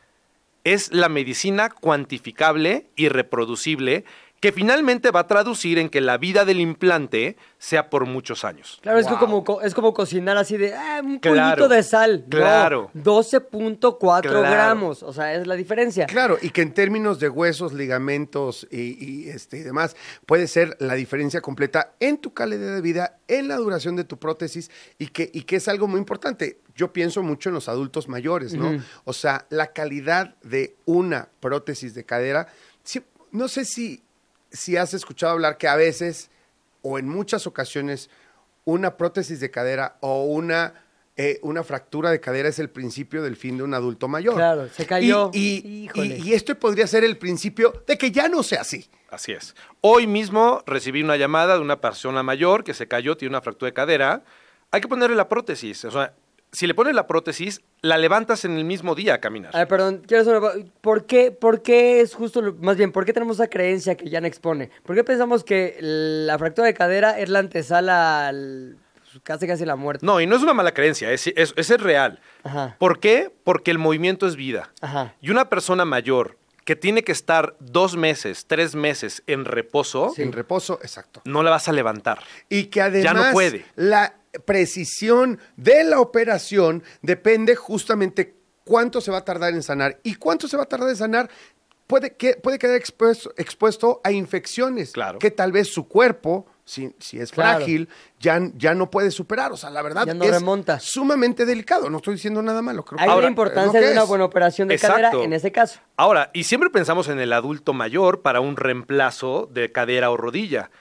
Es la medicina cuantificable y reproducible que finalmente va a traducir en que la vida del implante sea por muchos años. Claro, es, que como, co- es como cocinar así de ah, un Claro, puñito de sal. No, claro. 12.4 Claro. gramos. O sea, es la diferencia. Claro, y que en términos de huesos, ligamentos y, y, este, y demás, puede ser la diferencia completa en tu calidad de vida, en la duración de tu prótesis y que, y que es algo muy importante. Yo pienso mucho en los adultos mayores, ¿no? O sea, la calidad de una prótesis de cadera, sí, no sé si, si has escuchado hablar que a veces o en muchas ocasiones una prótesis de cadera o una, eh, una fractura de cadera es el principio del fin de un adulto mayor. Claro, se cayó. Y, y- Híjole. y- y esto podría ser el principio de que ya no sea así. Así es. Hoy mismo recibí una llamada de una persona mayor que se cayó, tiene una fractura de cadera. Hay que ponerle la prótesis. O sea, si le pones la prótesis, la levantas en el mismo día a caminar. A ver, perdón, quiero una- ¿por qué, ¿por qué es justo, lo- más bien, por qué tenemos esa creencia que Jan expone? ¿Por qué pensamos que la fractura de cadera es la antesala al, pues, casi casi la muerte? No, y no es una mala creencia, es, es, es real. Ajá. ¿Por qué? Porque el movimiento es vida. Ajá. Y una persona mayor que tiene que estar dos meses, tres meses en reposo, En reposo, exacto. no la vas a levantar. Y que además no puede. la precisión de la operación depende justamente cuánto se va a tardar en sanar. Y cuánto se va a tardar en sanar puede, que, puede quedar expuesto, expuesto a infecciones Claro. que tal vez su cuerpo, si, si es Claro. frágil, ya, ya no puede superar. O sea, la verdad Ya no es remonta. sumamente delicado. No estoy diciendo nada malo. Creo que Hay Ahora, la importancia de una buena operación de Exacto. cadera en ese caso. Ahora, y siempre pensamos en el adulto mayor para un reemplazo de cadera o rodilla.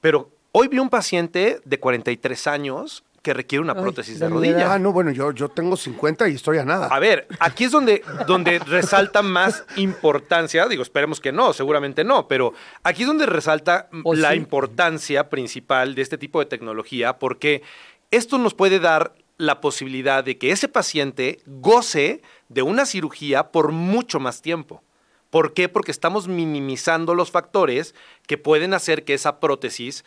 Pero hoy vi un paciente de 43 años que requiere una Ay, prótesis de rodilla. Ah, no, bueno, yo, yo tengo 50 y estoy a nada. A ver, aquí es donde, donde resalta más importancia, digo, esperemos que no, seguramente no, pero aquí es donde resalta la sí. importancia principal de este tipo de tecnología, porque esto nos puede dar la posibilidad de que ese paciente goce de una cirugía por mucho más tiempo. ¿Por qué? Porque estamos minimizando los factores que pueden hacer que esa prótesis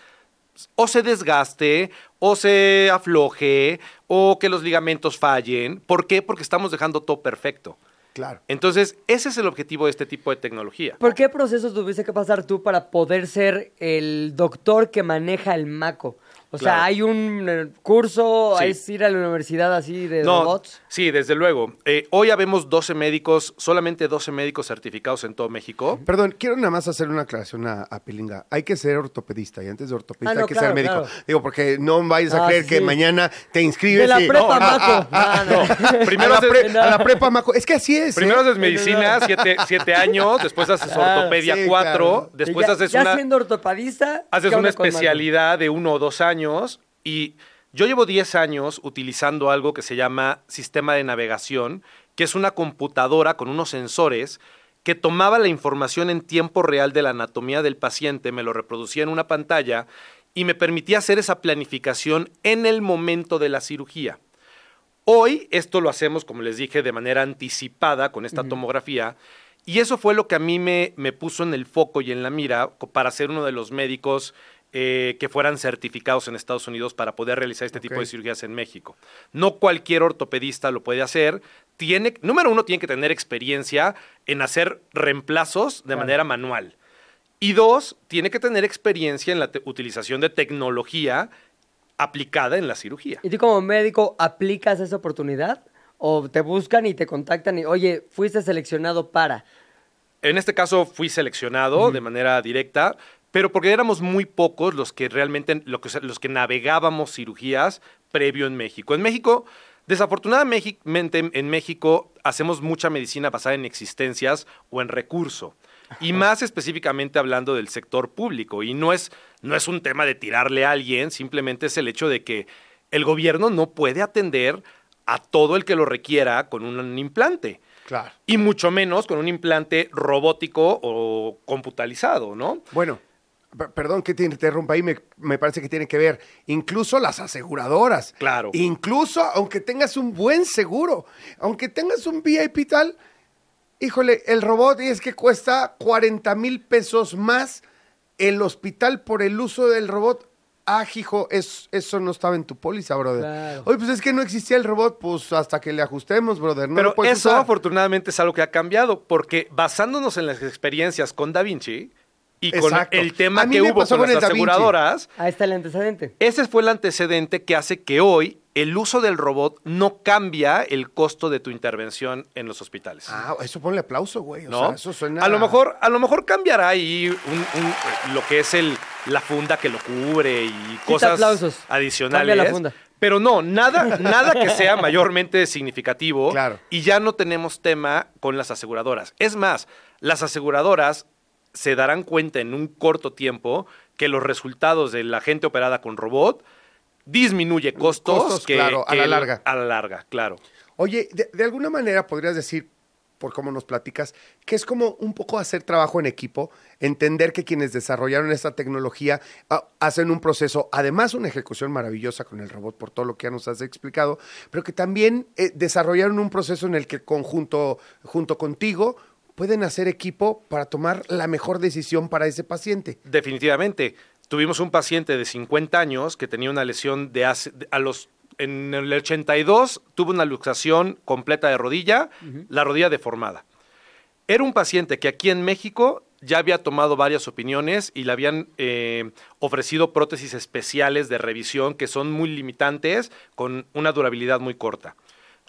o se desgaste, o se afloje, o que los ligamentos fallen. ¿Por qué? Porque estamos dejando todo perfecto. Claro. Entonces, ese es el objetivo de este tipo de tecnología. ¿Por qué procesos tuviste que pasar tú para poder ser el doctor que maneja el maco? O sea, hay un eh, curso, Sí. es ir a la universidad así de No, robots. sí, desde luego. Eh, hoy habemos 12 médicos, solamente 12 médicos certificados en todo México. Perdón, quiero nada más hacer una aclaración a, a Pilinga. Hay que ser ortopedista y antes de ortopedista Ah, no, hay que claro, ser médico. claro. Digo, porque no vayas a Ah, creer sí, que mañana te inscribes De la y- prepa, Ah, Maco. ah, ah, No, no. Primero a, la haces- pre- a la prepa, Maco. Es que así es. Primero ¿eh? haces medicina, siete, siete años, después haces ortopedia sí, cuatro, claro. después ya, haces ya una... siendo ortopedista. haces ¿qué una especialidad de uno o dos años y yo llevo 10 años utilizando algo que se llama sistema de navegación, que es una computadora con unos sensores que tomaba la información en tiempo real de la anatomía del paciente, me lo reproducía en una pantalla y me permitía hacer esa planificación en el momento de la cirugía. Hoy esto lo hacemos, como les dije, de manera anticipada con esta tomografía. Y eso fue lo que a mí me, me puso en el foco y en la mira para ser uno de los médicos eh, que fueran certificados en Estados Unidos para poder realizar este tipo de cirugías en México. No cualquier ortopedista lo puede hacer. Tiene, número uno, tiene que tener experiencia en hacer reemplazos de manera manual. Y dos, tiene que tener experiencia en la utilización de tecnología aplicada en la cirugía. ¿Y tú como médico aplicas esa oportunidad? ¿O te buscan y te contactan y, oye, fuiste seleccionado para? En este caso fui seleccionado de manera directa, pero porque éramos muy pocos los que realmente, lo que- los que navegábamos cirugías previo en México. En México, desafortunadamente en México hacemos mucha medicina basada en existencias o en recurso. Y más específicamente hablando del sector público. Y no es, no es un tema de tirarle a alguien, simplemente es el hecho de que el gobierno no puede atender a todo el que lo requiera con un implante. Claro. Y mucho menos con un implante robótico o computalizado, ¿no? Bueno, perdón que te interrumpa ahí, me, me parece que tiene que ver. Incluso las aseguradoras. Claro. Incluso aunque tengas un buen seguro, aunque tengas un VIP tal, híjole, el robot y es que cuesta 40 mil pesos más el hospital por el uso del robot. Ah, hijo, es- eso no estaba en tu póliza, brother. Claro. Oye, pues es que no existía el robot, pues hasta que le ajustemos, brother. No Pero eso usar. afortunadamente es algo que ha cambiado, porque basándonos en las experiencias con Da Vinci y con Exacto. el tema que hubo con con las aseguradoras, Ahí está el antecedente. ese fue el antecedente que hace que hoy el uso del robot no cambia el costo de tu intervención en los hospitales. Ah, eso ponle aplauso, güey. O ¿no? sea, eso suena... A lo mejor, a lo mejor cambiará ahí un- un, lo que es el, la funda que lo cubre y cosas aplausos. adicionales. Cambia la funda. Pero no, nada, nada que sea mayormente significativo. Claro. Y ya no tenemos tema con las aseguradoras. Es más, las aseguradoras se darán cuenta en un corto tiempo que los resultados de la gente operada con robot disminuye costos, Costos, que, claro, a la larga. A la larga, claro. Oye, de, de alguna manera podrías decir, por cómo nos platicas, que es como un poco hacer trabajo en equipo, entender que quienes desarrollaron esta tecnología ah, hacen un proceso, además una ejecución maravillosa con el robot por todo lo que ya nos has explicado, pero que también eh, desarrollaron un proceso en el que conjunto, junto contigo pueden hacer equipo para tomar la mejor decisión para ese paciente. Definitivamente. Tuvimos un paciente de 50 años que tenía una lesión de hace, de- a los en el 82 tuvo una luxación completa de rodilla, la rodilla deformada. Era un paciente que aquí en México ya había tomado varias opiniones y le habían eh, ofrecido prótesis especiales de revisión que son muy limitantes con una durabilidad muy corta.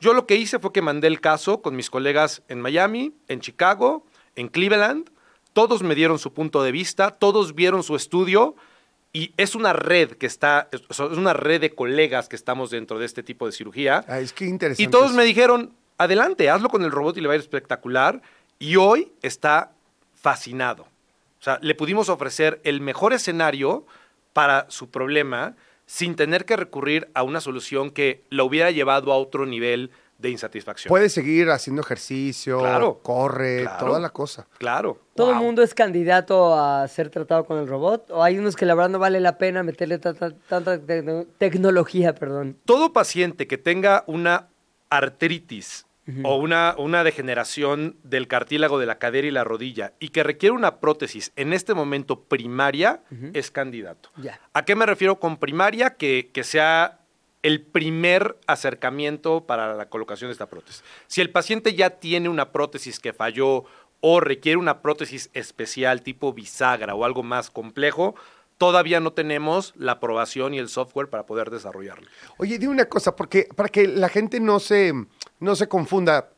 Yo lo que hice fue que mandé el caso con mis colegas en Miami, en Chicago, en Cleveland. Todos me dieron su punto de vista, todos vieron su estudio y es una red que está, es una red de colegas que estamos dentro de este tipo de cirugía. Ah, es que interesante. Y todos me dijeron, adelante, hazlo con el robot y le va a ir espectacular. Y hoy está fascinado. O sea, le pudimos ofrecer el mejor escenario para su problema sin tener que recurrir a una solución que lo hubiera llevado a otro nivel de insatisfacción. Puede seguir haciendo ejercicio, Claro. corre, Claro. toda la cosa. Claro. ¿Todo el Wow. mundo es candidato a ser tratado con el robot? ¿O hay unos que la verdad no vale la pena meterle ta- ta- tanta tecno- tecnología, perdón? todo paciente que tenga una artritis o una, una degeneración del cartílago de la cadera y la rodilla y que requiere una prótesis en este momento primaria es candidato. ¿A qué me refiero con primaria? Que, que sea el primer acercamiento para la colocación de esta prótesis. Si el paciente ya tiene una prótesis que falló o requiere una prótesis especial tipo bisagra o algo más complejo, todavía no tenemos la aprobación y el software para poder desarrollarlo. Oye, dime una cosa, porque para que la gente no se, no se confunda.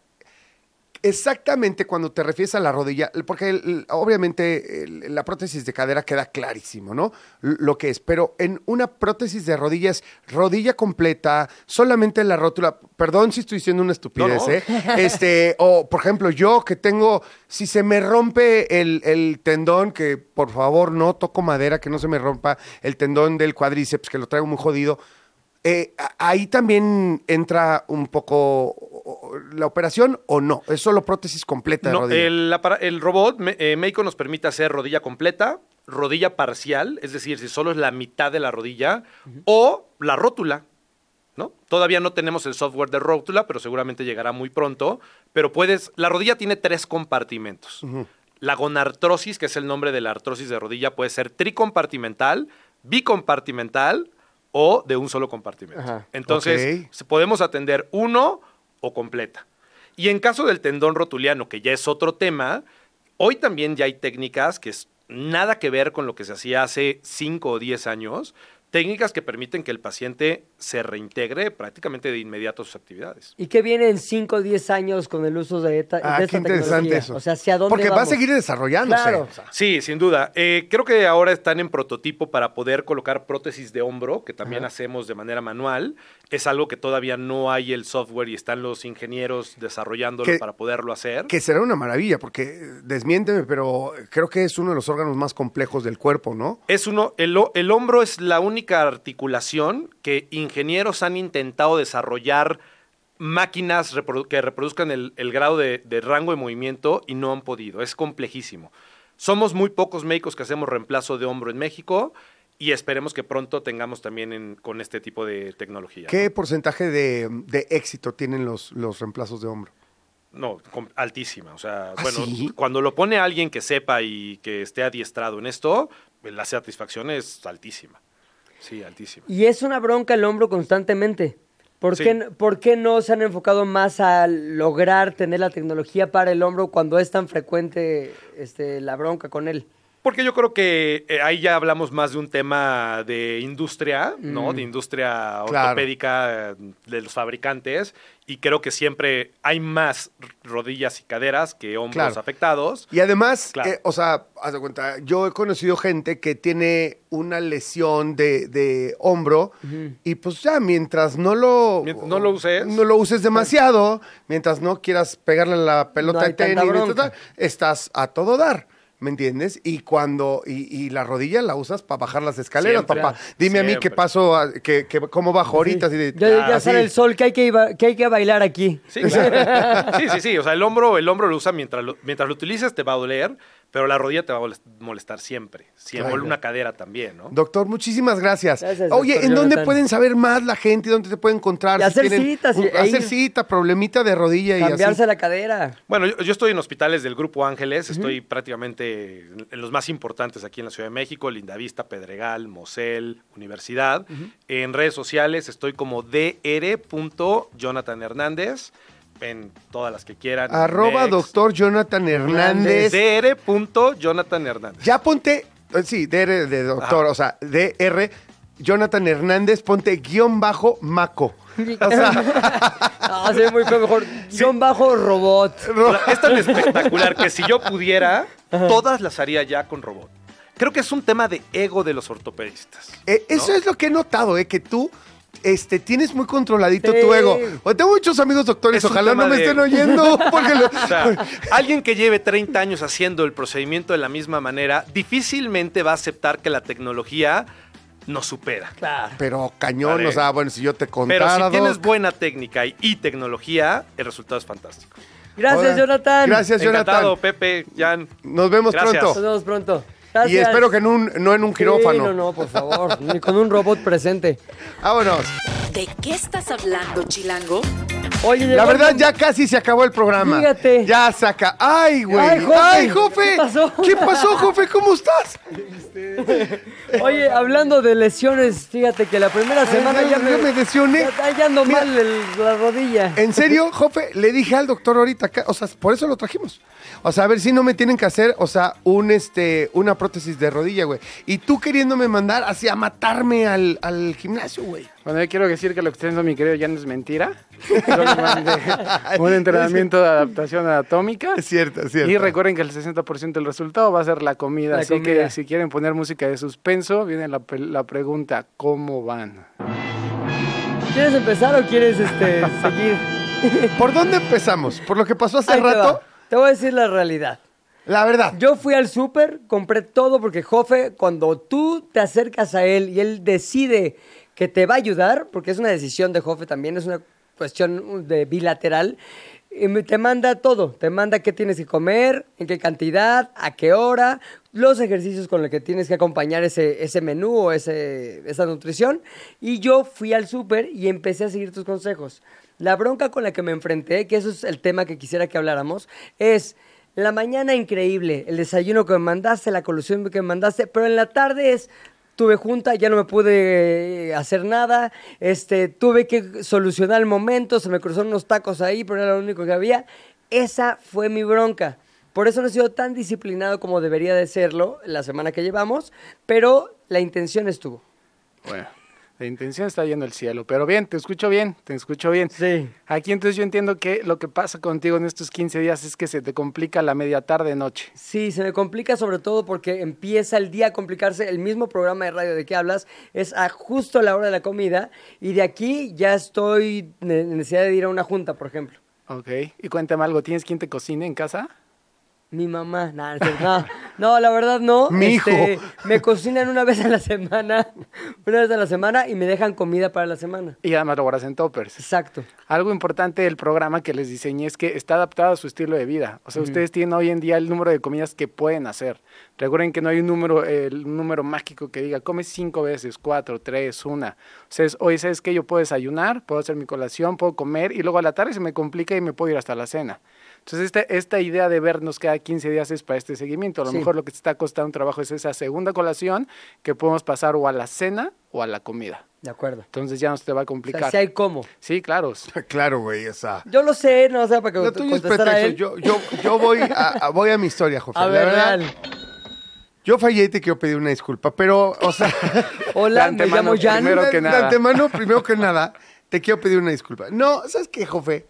Exactamente cuando te refieres a la rodilla, porque el- obviamente el- la prótesis de cadera queda clarísimo, ¿no? Lo que es, pero en una prótesis de rodilla es rodilla completa, solamente la rótula. Perdón si estoy diciendo una estupidez, No, no. ¿eh? Este, o por ejemplo, yo que tengo, si se me rompe el, el tendón, que por favor no toco madera, que no se me rompa el tendón del cuádriceps, que lo traigo muy jodido. Eh, ahí también entra un poco la operación o no, es solo prótesis completa de No, rodilla. el, robot eh, Meiko nos permite hacer rodilla completa, rodilla parcial, es decir, si solo es la mitad de la rodilla, o la rótula. ¿no? Todavía no tenemos el software de rótula, pero seguramente llegará muy pronto. Pero puedes. La rodilla tiene tres compartimentos. La gonartrosis, que es el nombre de la artrosis de rodilla, puede ser tricompartimental, bicompartimental o de un solo compartimento. Ajá. Entonces, podemos atender uno o completa. Y en caso del tendón rotuliano, que ya es otro tema, hoy también ya hay técnicas que es nada que ver con lo que se hacía hace 5 o 10 años, técnicas que permiten que el paciente se reintegre prácticamente de inmediato a sus actividades. ¿Y qué viene en 5 o 10 años con el uso de, esta, Ah, de qué interesante tecnología? eso. O sea, ¿hacia dónde Porque va a seguir desarrollándose. Claro. Sí, sin duda. Eh, creo que ahora están en prototipo para poder colocar prótesis de hombro, que también hacemos de manera manual. Es algo que todavía no hay el software y están los ingenieros desarrollándolo Que- para poderlo hacer. Que será una maravilla, porque eh, desmiénteme, pero creo que es uno de los órganos más complejos del cuerpo, ¿no? Es uno, el, el hombro es la única articulación que ingenieros han intentado desarrollar máquinas reprodu- que reproduzcan el, el grado de, de rango de movimiento y no han podido. Es complejísimo. Somos muy pocos médicos que hacemos reemplazo de hombro en México y esperemos que pronto tengamos también en- con este tipo de tecnología. ¿Qué porcentaje de, de éxito tienen los, los reemplazos de hombro? No, altísima. O sea, ¿Ah, bueno, sí? cuando lo pone alguien que sepa y que esté adiestrado en esto, la satisfacción es altísima. Sí, altísima. Y es una bronca el hombro constantemente. ¿Por, Sí. qué, por qué no se han enfocado más a lograr tener la tecnología para el hombro cuando es tan frecuente este, la bronca con él? Porque yo creo que eh, ahí ya hablamos más de un tema de industria, ¿no? De industria ortopédica de los fabricantes. Y creo que siempre hay más rodillas y caderas que hombros Claro. afectados. Y además, Claro. eh, o sea, haz de cuenta, yo he conocido gente que tiene una lesión de, de hombro y pues ya, mientras no lo... Mientras no lo uses. No lo uses demasiado, mientras no quieras pegarle la pelota No de tenis, mientras estás a todo dar. ¿Me entiendes? Y cuando, y, y la rodilla la usas para bajar las escaleras, Siempre. papá. Dime a mí qué pasó, a- que, que- cómo bajo ahorita. así de- Ya, ya así. sale el sol, que hay que, iba- que hay que bailar aquí. Sí, claro. sí, sí, sí. O sea, el hombro, el hombro lo usa mientras lo, mientras lo utilices, te va a doler, pero la rodilla te va a molest- molestar siempre. Siempre. Claro. Una cadera también, ¿no? Doctor, muchísimas gracias. Gracias, Oye, doctor ¿en dónde Jonathan. pueden saber más la gente? ¿Dónde te pueden encontrar? Y hacer citas y- un- e hacer cita, problemita de rodilla y Cambiarse la cadera. Bueno, yo, yo estoy en hospitales del Grupo Ángeles, estoy prácticamente en, los más importantes aquí en la Ciudad de México, Lindavista, Pedregal, Mosel, Universidad. En redes sociales estoy como dr. Hernández, en todas las que quieran. Arroba Next. doctor Jonathan Hernández. dr. Jonathan Hernández. Ya ponte, eh, sí, DR de doctor, o sea, DR Jonathan Hernández, ponte guion bajo maco. O sea, Ah, se ve muy feo, mejor. Guión bajo robot. O sea, es tan espectacular que si yo pudiera, todas las haría ya con robot. Creo que es un tema de ego de los ortopedistas. eh, ¿no? eso es lo que he notado, eh, que tú este, tienes muy controladito Sí. tu ego. O tengo muchos amigos doctores, Es ojalá no me estén ego. oyendo. Porque lo- O sea, alguien que lleve 30 años haciendo el procedimiento de la misma manera, difícilmente va a aceptar que la tecnología nos supera. Claro. pero cañón, Vale. o sea, bueno, si yo te Pero contara, si tienes Doc. buena técnica y, y tecnología, el resultado es fantástico. Gracias, Hola. Jonathan. Gracias, Encantado, Jonathan. Pepe, Jan. Nos vemos Gracias. Nos pronto. vemos pronto. Y espero que en un, no en un Sí, quirófano. no, no, por favor. Ni con un robot presente. Vámonos. ¿De qué estás hablando, Chilango? Oye, La verdad, ya casi se acabó el programa. Fíjate. Ya saca. ¡Ay, güey! Ay, ¡Ay, Jofe. ¿Qué pasó? ¿Qué pasó, Jofe? ¿Cómo estás? Oye, hablando de lesiones, fíjate que la primera semana yo- ya me, lesioné. Ya, ya ando Mira. mal el- la rodilla. En serio, Jofe, le dije al doctor ahorita, o sea, por eso lo trajimos. O sea, a ver si no me tienen que hacer, o sea, un este, una prótesis de rodilla, güey. Y tú queriéndome mandar así a matarme al, al gimnasio, güey. Bueno, yo quiero decir que lo que está haciendo mi querido ya no es mentira. Yo le mandé un entrenamiento de adaptación anatómica. Es cierto, es cierto. Y recuerden que el 60% del resultado va a ser la comida. La así comida. que si quieren poner música de suspenso, viene la, la pregunta, ¿cómo van? ¿Quieres empezar o quieres este, seguir? ¿Por dónde empezamos? ¿Por lo que pasó hace Ahí rato? Te voy a decir la realidad. La verdad. Yo fui al súper, compré todo porque Jofe, cuando tú te acercas a él y él decide que te va a ayudar, porque es una decisión de Jofe también, es una cuestión de bilateral, y te manda todo, te manda qué tienes que comer, en qué cantidad, a qué hora, los ejercicios con los que tienes que acompañar ese, ese menú o ese, esa nutrición. Y yo fui al súper y empecé a seguir tus consejos. La bronca con la que me enfrenté, que eso es el tema que quisiera que habláramos, es la mañana increíble, el desayuno que me mandaste, la colusión que me mandaste, pero en la tarde es tuve junta, ya no me pude eh, hacer nada, este, tuve que solucionar el momento, se me cruzaron unos tacos ahí, pero era lo único que había. Esa fue mi bronca. Por eso no he sido tan disciplinado como debería de serlo la semana que llevamos, pero la intención estuvo. Bueno, la intención está yendo al cielo. Pero bien, te escucho bien, te escucho bien. Sí. Aquí entonces yo entiendo que lo que pasa contigo en estos 15 días es que se te complica la media tarde noche. Sí, se me complica sobre todo porque empieza el día a complicarse. El mismo programa de radio de que hablas es a justo la hora de la comida y de aquí ya estoy en necesidad de ir a una junta, por ejemplo. Ok. Y cuéntame algo, ¿tienes quien te cocine en casa? Mi mamá, nada, no, no, la verdad no. Mi Este, hijo. Me cocinan una vez a la semana, una vez a la semana y me dejan comida para la semana. Y además lo guardas en toppers. Exacto. Algo importante del programa que les diseñé es que está adaptado a su estilo de vida. O sea, ustedes tienen hoy en día el número de comidas que pueden hacer. Recuerden que no hay un número, el un número mágico que diga, come cinco veces, cuatro, tres, una. O sea, es, hoy sabes que yo puedo desayunar, puedo hacer mi colación, puedo comer y luego a la tarde se me complica y me puedo ir hasta la cena. Entonces, esta, esta idea de vernos cada 15 días es para este seguimiento. A lo Sí. mejor lo que te está costando un trabajo es esa segunda colación que podemos pasar o a la cena o a la comida. De acuerdo. Entonces ya no se te va a O complicar. sea, si hay cómo. Sí, claro. Claro, güey, o sea. Yo lo sé, no o sea para que es contestar a pretexto. él. Yo, yo, yo voy, a, a- voy a mi historia, Jofe. A La ver, verdad, real. Yo fallé y te quiero pedir una disculpa, pero, o sea. Hola, De me llamo Jan. primero de, que de nada. antemano, primero que nada, te quiero pedir una disculpa. No, ¿sabes qué, Jofe?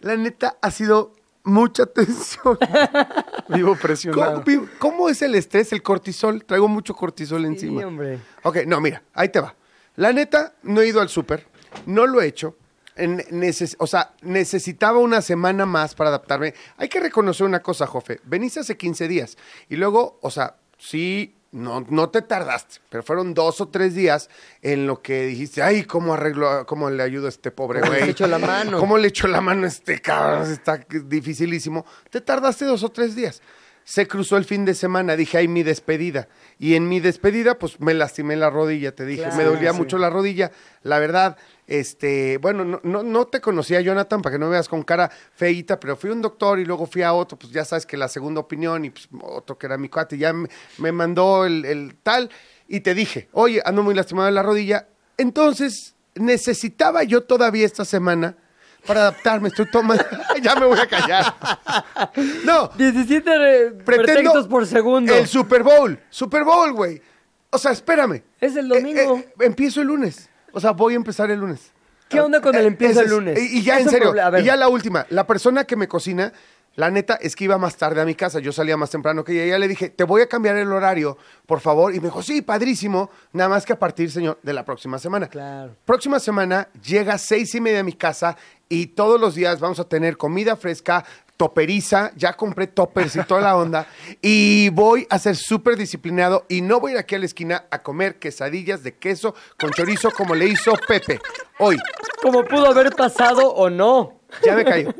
La neta ha sido mucha tensión. Vivo ¿Cómo, presionado. cómo es el estrés, el cortisol? Traigo mucho cortisol Sí, encima. hombre. Ok, no, mira, ahí te va. La neta, no he ido al súper, no lo he hecho. En- neces- o sea, necesitaba una semana más para adaptarme. Hay que reconocer una cosa, Jofe. Veniste hace 15 días y luego, o sea, sí, no, no te tardaste, pero fueron dos o tres días en lo que dijiste, ay, ¿cómo arreglo, cómo le ayudo a este pobre ¿Cómo le güey? echo la mano? ¿Cómo le echo la mano a este cabrón? Está dificilísimo. Te tardaste dos o tres días. Se cruzó el fin de semana, dije, ay, mi despedida. Y en mi despedida, pues me lastimé la rodilla, te dije, me dolía sí. mucho la rodilla. La verdad, este, bueno, no, no, no te conocía, Jonathan, para que no me veas con cara feíta, pero fui a un doctor y luego fui a otro, pues ya sabes que la segunda opinión y pues otro que era mi cuate, ya me, me mandó el, el tal y te dije, oye, ando muy lastimado de la rodilla. Entonces, necesitaba yo todavía esta semana para adaptarme, estoy tomando, ya me voy a callar. No, 17 re- pretendo pretextos por segundo. El Super Bowl, Super Bowl, güey. O sea, espérame. Es el domingo. Eh, eh, empiezo el lunes. O sea, voy a empezar el lunes. ¿Qué onda con el Eh, empiezo ese el es- lunes? Y, y ya, en serio, y ya la última. La persona que me cocina, la neta, es que iba más tarde a mi casa. Yo salía más temprano que ella. Y ya le dije, te voy a cambiar el horario, por favor. Y me dijo, sí, padrísimo. Nada más que a partir, señor, de la próxima semana. Claro. Próxima semana llega a seis y media a mi casa y todos los días vamos a tener comida fresca, toperiza, ya compré toppers y toda la onda y voy a ser súper disciplinado y no voy a ir aquí a la esquina a comer quesadillas de queso con chorizo como le hizo Pepe. Hoy, Como pudo haber pasado o no. ya me cayó.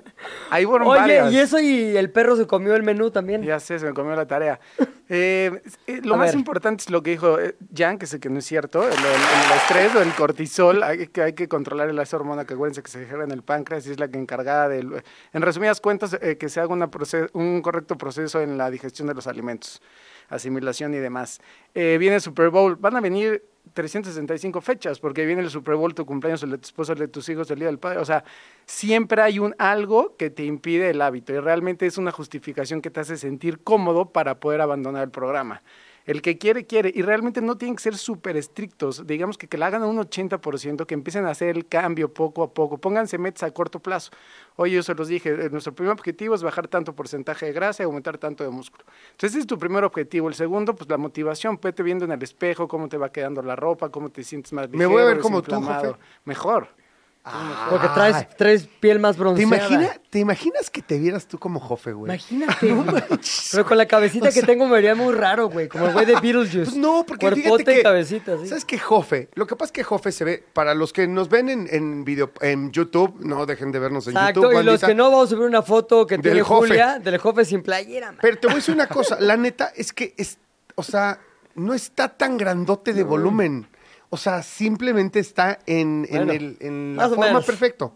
Ahí fueron Oye, varias. y eso y el perro se comió el menú también. Ya sé, se me comió la tarea. Eh, eh, lo A más ver. importante es lo que dijo eh, Jan, que sé que no es cierto, el, el- el estrés o el cortisol, hay que, hay que controlar el- esa hormona que acuérdense que se genera en el páncreas y es la que encargada del... En resumidas cuentas, eh, que se haga una un correcto proceso en la digestión de los alimentos, asimilación y demás. Eh, viene Super Bowl, van a venir 365 fechas, porque viene el Super Bowl, tu cumpleaños, el de tu esposo, el de tus hijos, el día del padre. O sea, siempre hay un algo que te impide el hábito y realmente es una justificación que te hace sentir cómodo para poder abandonar el programa. El que quiere, quiere. Y realmente no tienen que ser súper estrictos. Digamos que, que la hagan a un 80%, que empiecen a hacer el cambio poco a poco. Pónganse metas a corto plazo. Oye, yo se los dije, eh, nuestro primer objetivo es bajar tanto porcentaje de grasa y aumentar tanto de músculo. Entonces, ese es tu primer objetivo. El segundo, pues la motivación. Vete viendo en el espejo cómo te va quedando la ropa, cómo te sientes más Me voy a ligero, ver como tú. Mejor. Porque traes, traes piel más ¿Te, bronceada. imagina- ¿Te imaginas que te vieras tú como Jofe, güey? Imagínate. Pero con la cabecita que tengo me vería muy raro, güey. Como el güey de Beetlejuice. Pues no, porque Cuerpote fíjate que... y cabecita, sí. ¿Sabes qué, Jofe? Lo que pasa es que Jofe se ve... Para los que nos ven en, en video, en YouTube, no dejen de vernos en Exacto, YouTube, y los bandita. que no, vamos a subir una foto que Del tiene Jofe. Julia del Jofe sin playera, man. Pero te voy a decir una cosa. La neta es que, es, o sea, no está tan grandote de volumen. O sea, simplemente está en, en, el, en la forma menos. perfecto.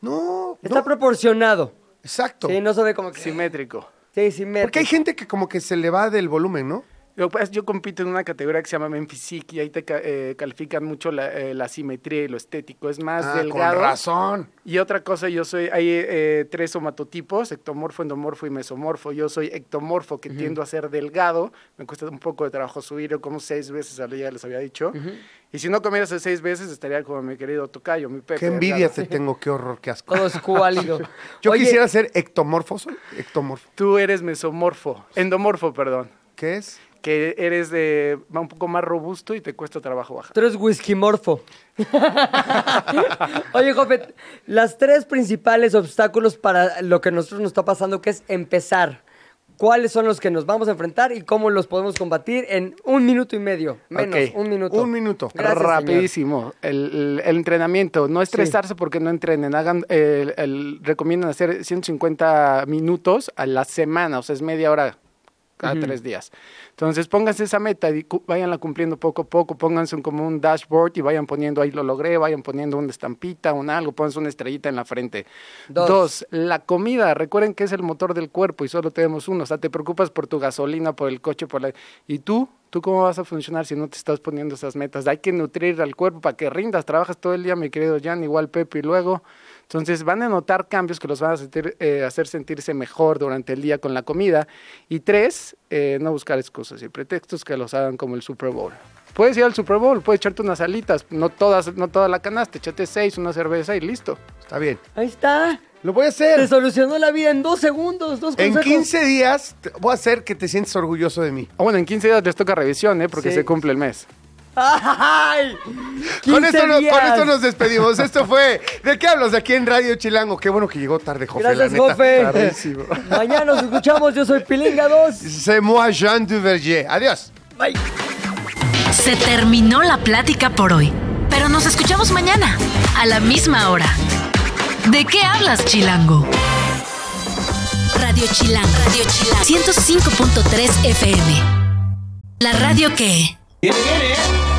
No, Está no, proporcionado. exacto. Sí, no se ve como que... Simétrico. Sí, simétrico. Porque hay gente que como que se le va del volumen, ¿no? Lo que pasa es que yo compito en una categoría que se llama Men Physique y ahí te eh, califican mucho la, eh, la simetría y lo estético. Es más Ah, delgado. Con razón. Y otra cosa, yo soy, hay eh, tres somatotipos, ectomorfo, endomorfo y mesomorfo. Yo soy ectomorfo, que tiendo a ser delgado. Me cuesta un poco de trabajo subir, yo como seis veces al día, les había dicho. Y si no comiera seis veces, estaría como mi querido tocayo, mi Pepe. Qué envidia delgado. te tengo, qué horror, qué asco. Todo escuálido. Yo Oye, quisiera ser ectomorfo, soy ectomorfo. Tú eres mesomorfo, endomorfo, perdón. ¿Qué es? Que eres de, va un poco más robusto y te cuesta trabajo bajar. Tú eres whisky morfo. Oye, Jofe, las tres principales obstáculos para lo que a nosotros nos está pasando, que es empezar. ¿Cuáles son los que nos vamos a enfrentar y cómo los podemos combatir en un minuto y medio? Menos, un minuto. Un minuto. Gracias. Rapidísimo. El, el- el entrenamiento. No estresarse porque no entrenen. Hagan, eh, el- el- recomiendan hacer 150 minutos a la semana, o sea, es media hora cada tres días. Entonces, pónganse esa meta y váyanla cumpliendo poco a poco. Pónganse un- como un dashboard y vayan poniendo ahí lo logré, vayan poniendo una estampita, un algo, pónganse una estrellita en la frente. Dos. Dos, la comida. Recuerden que es el motor del cuerpo y solo tenemos uno. O sea, te preocupas por tu gasolina, por el coche, por la... ¿Y tú? ¿Tú cómo vas a funcionar si no te estás poniendo esas metas? Hay que nutrir al cuerpo para que rindas. Trabajas todo el día, mi querido Jan, igual Pepe, y luego... Entonces van a notar cambios que los van a sentir, eh, hacer sentirse mejor durante el día con la comida. Y tres, eh, no buscar excusas y pretextos que los hagan como el Super Bowl. Puedes ir al Super Bowl, puedes echarte unas alitas, no todas, no toda la canasta, échate seis, una cerveza y listo. Está bien. Ahí está. Lo voy a Te hacer. solucionó la vida en dos segundos, dos En consejos. 15 días te- voy a hacer que te sientes orgulloso de mí. Ah, bueno, en 15 días les toca revisión, ¿eh? Porque Sí. se cumple el mes. ¡Ay! Con 15 esto, con nos despedimos. Esto fue ¿De qué hablas? De aquí en Radio Chilango. Qué bueno que llegó tarde, Jofe. Gracias, la neta. Jofe. Tardísimo. Mañana nos escuchamos. Yo soy Pilinga 2. C'est moi, Jean Duverger. Adiós. Bye. Se terminó la plática por hoy, pero nos escuchamos mañana, a la misma hora. ¿De qué hablas, Chilango? Radio Chilango. Radio Chilango. 105.3 FM. La radio que... Get it, get it.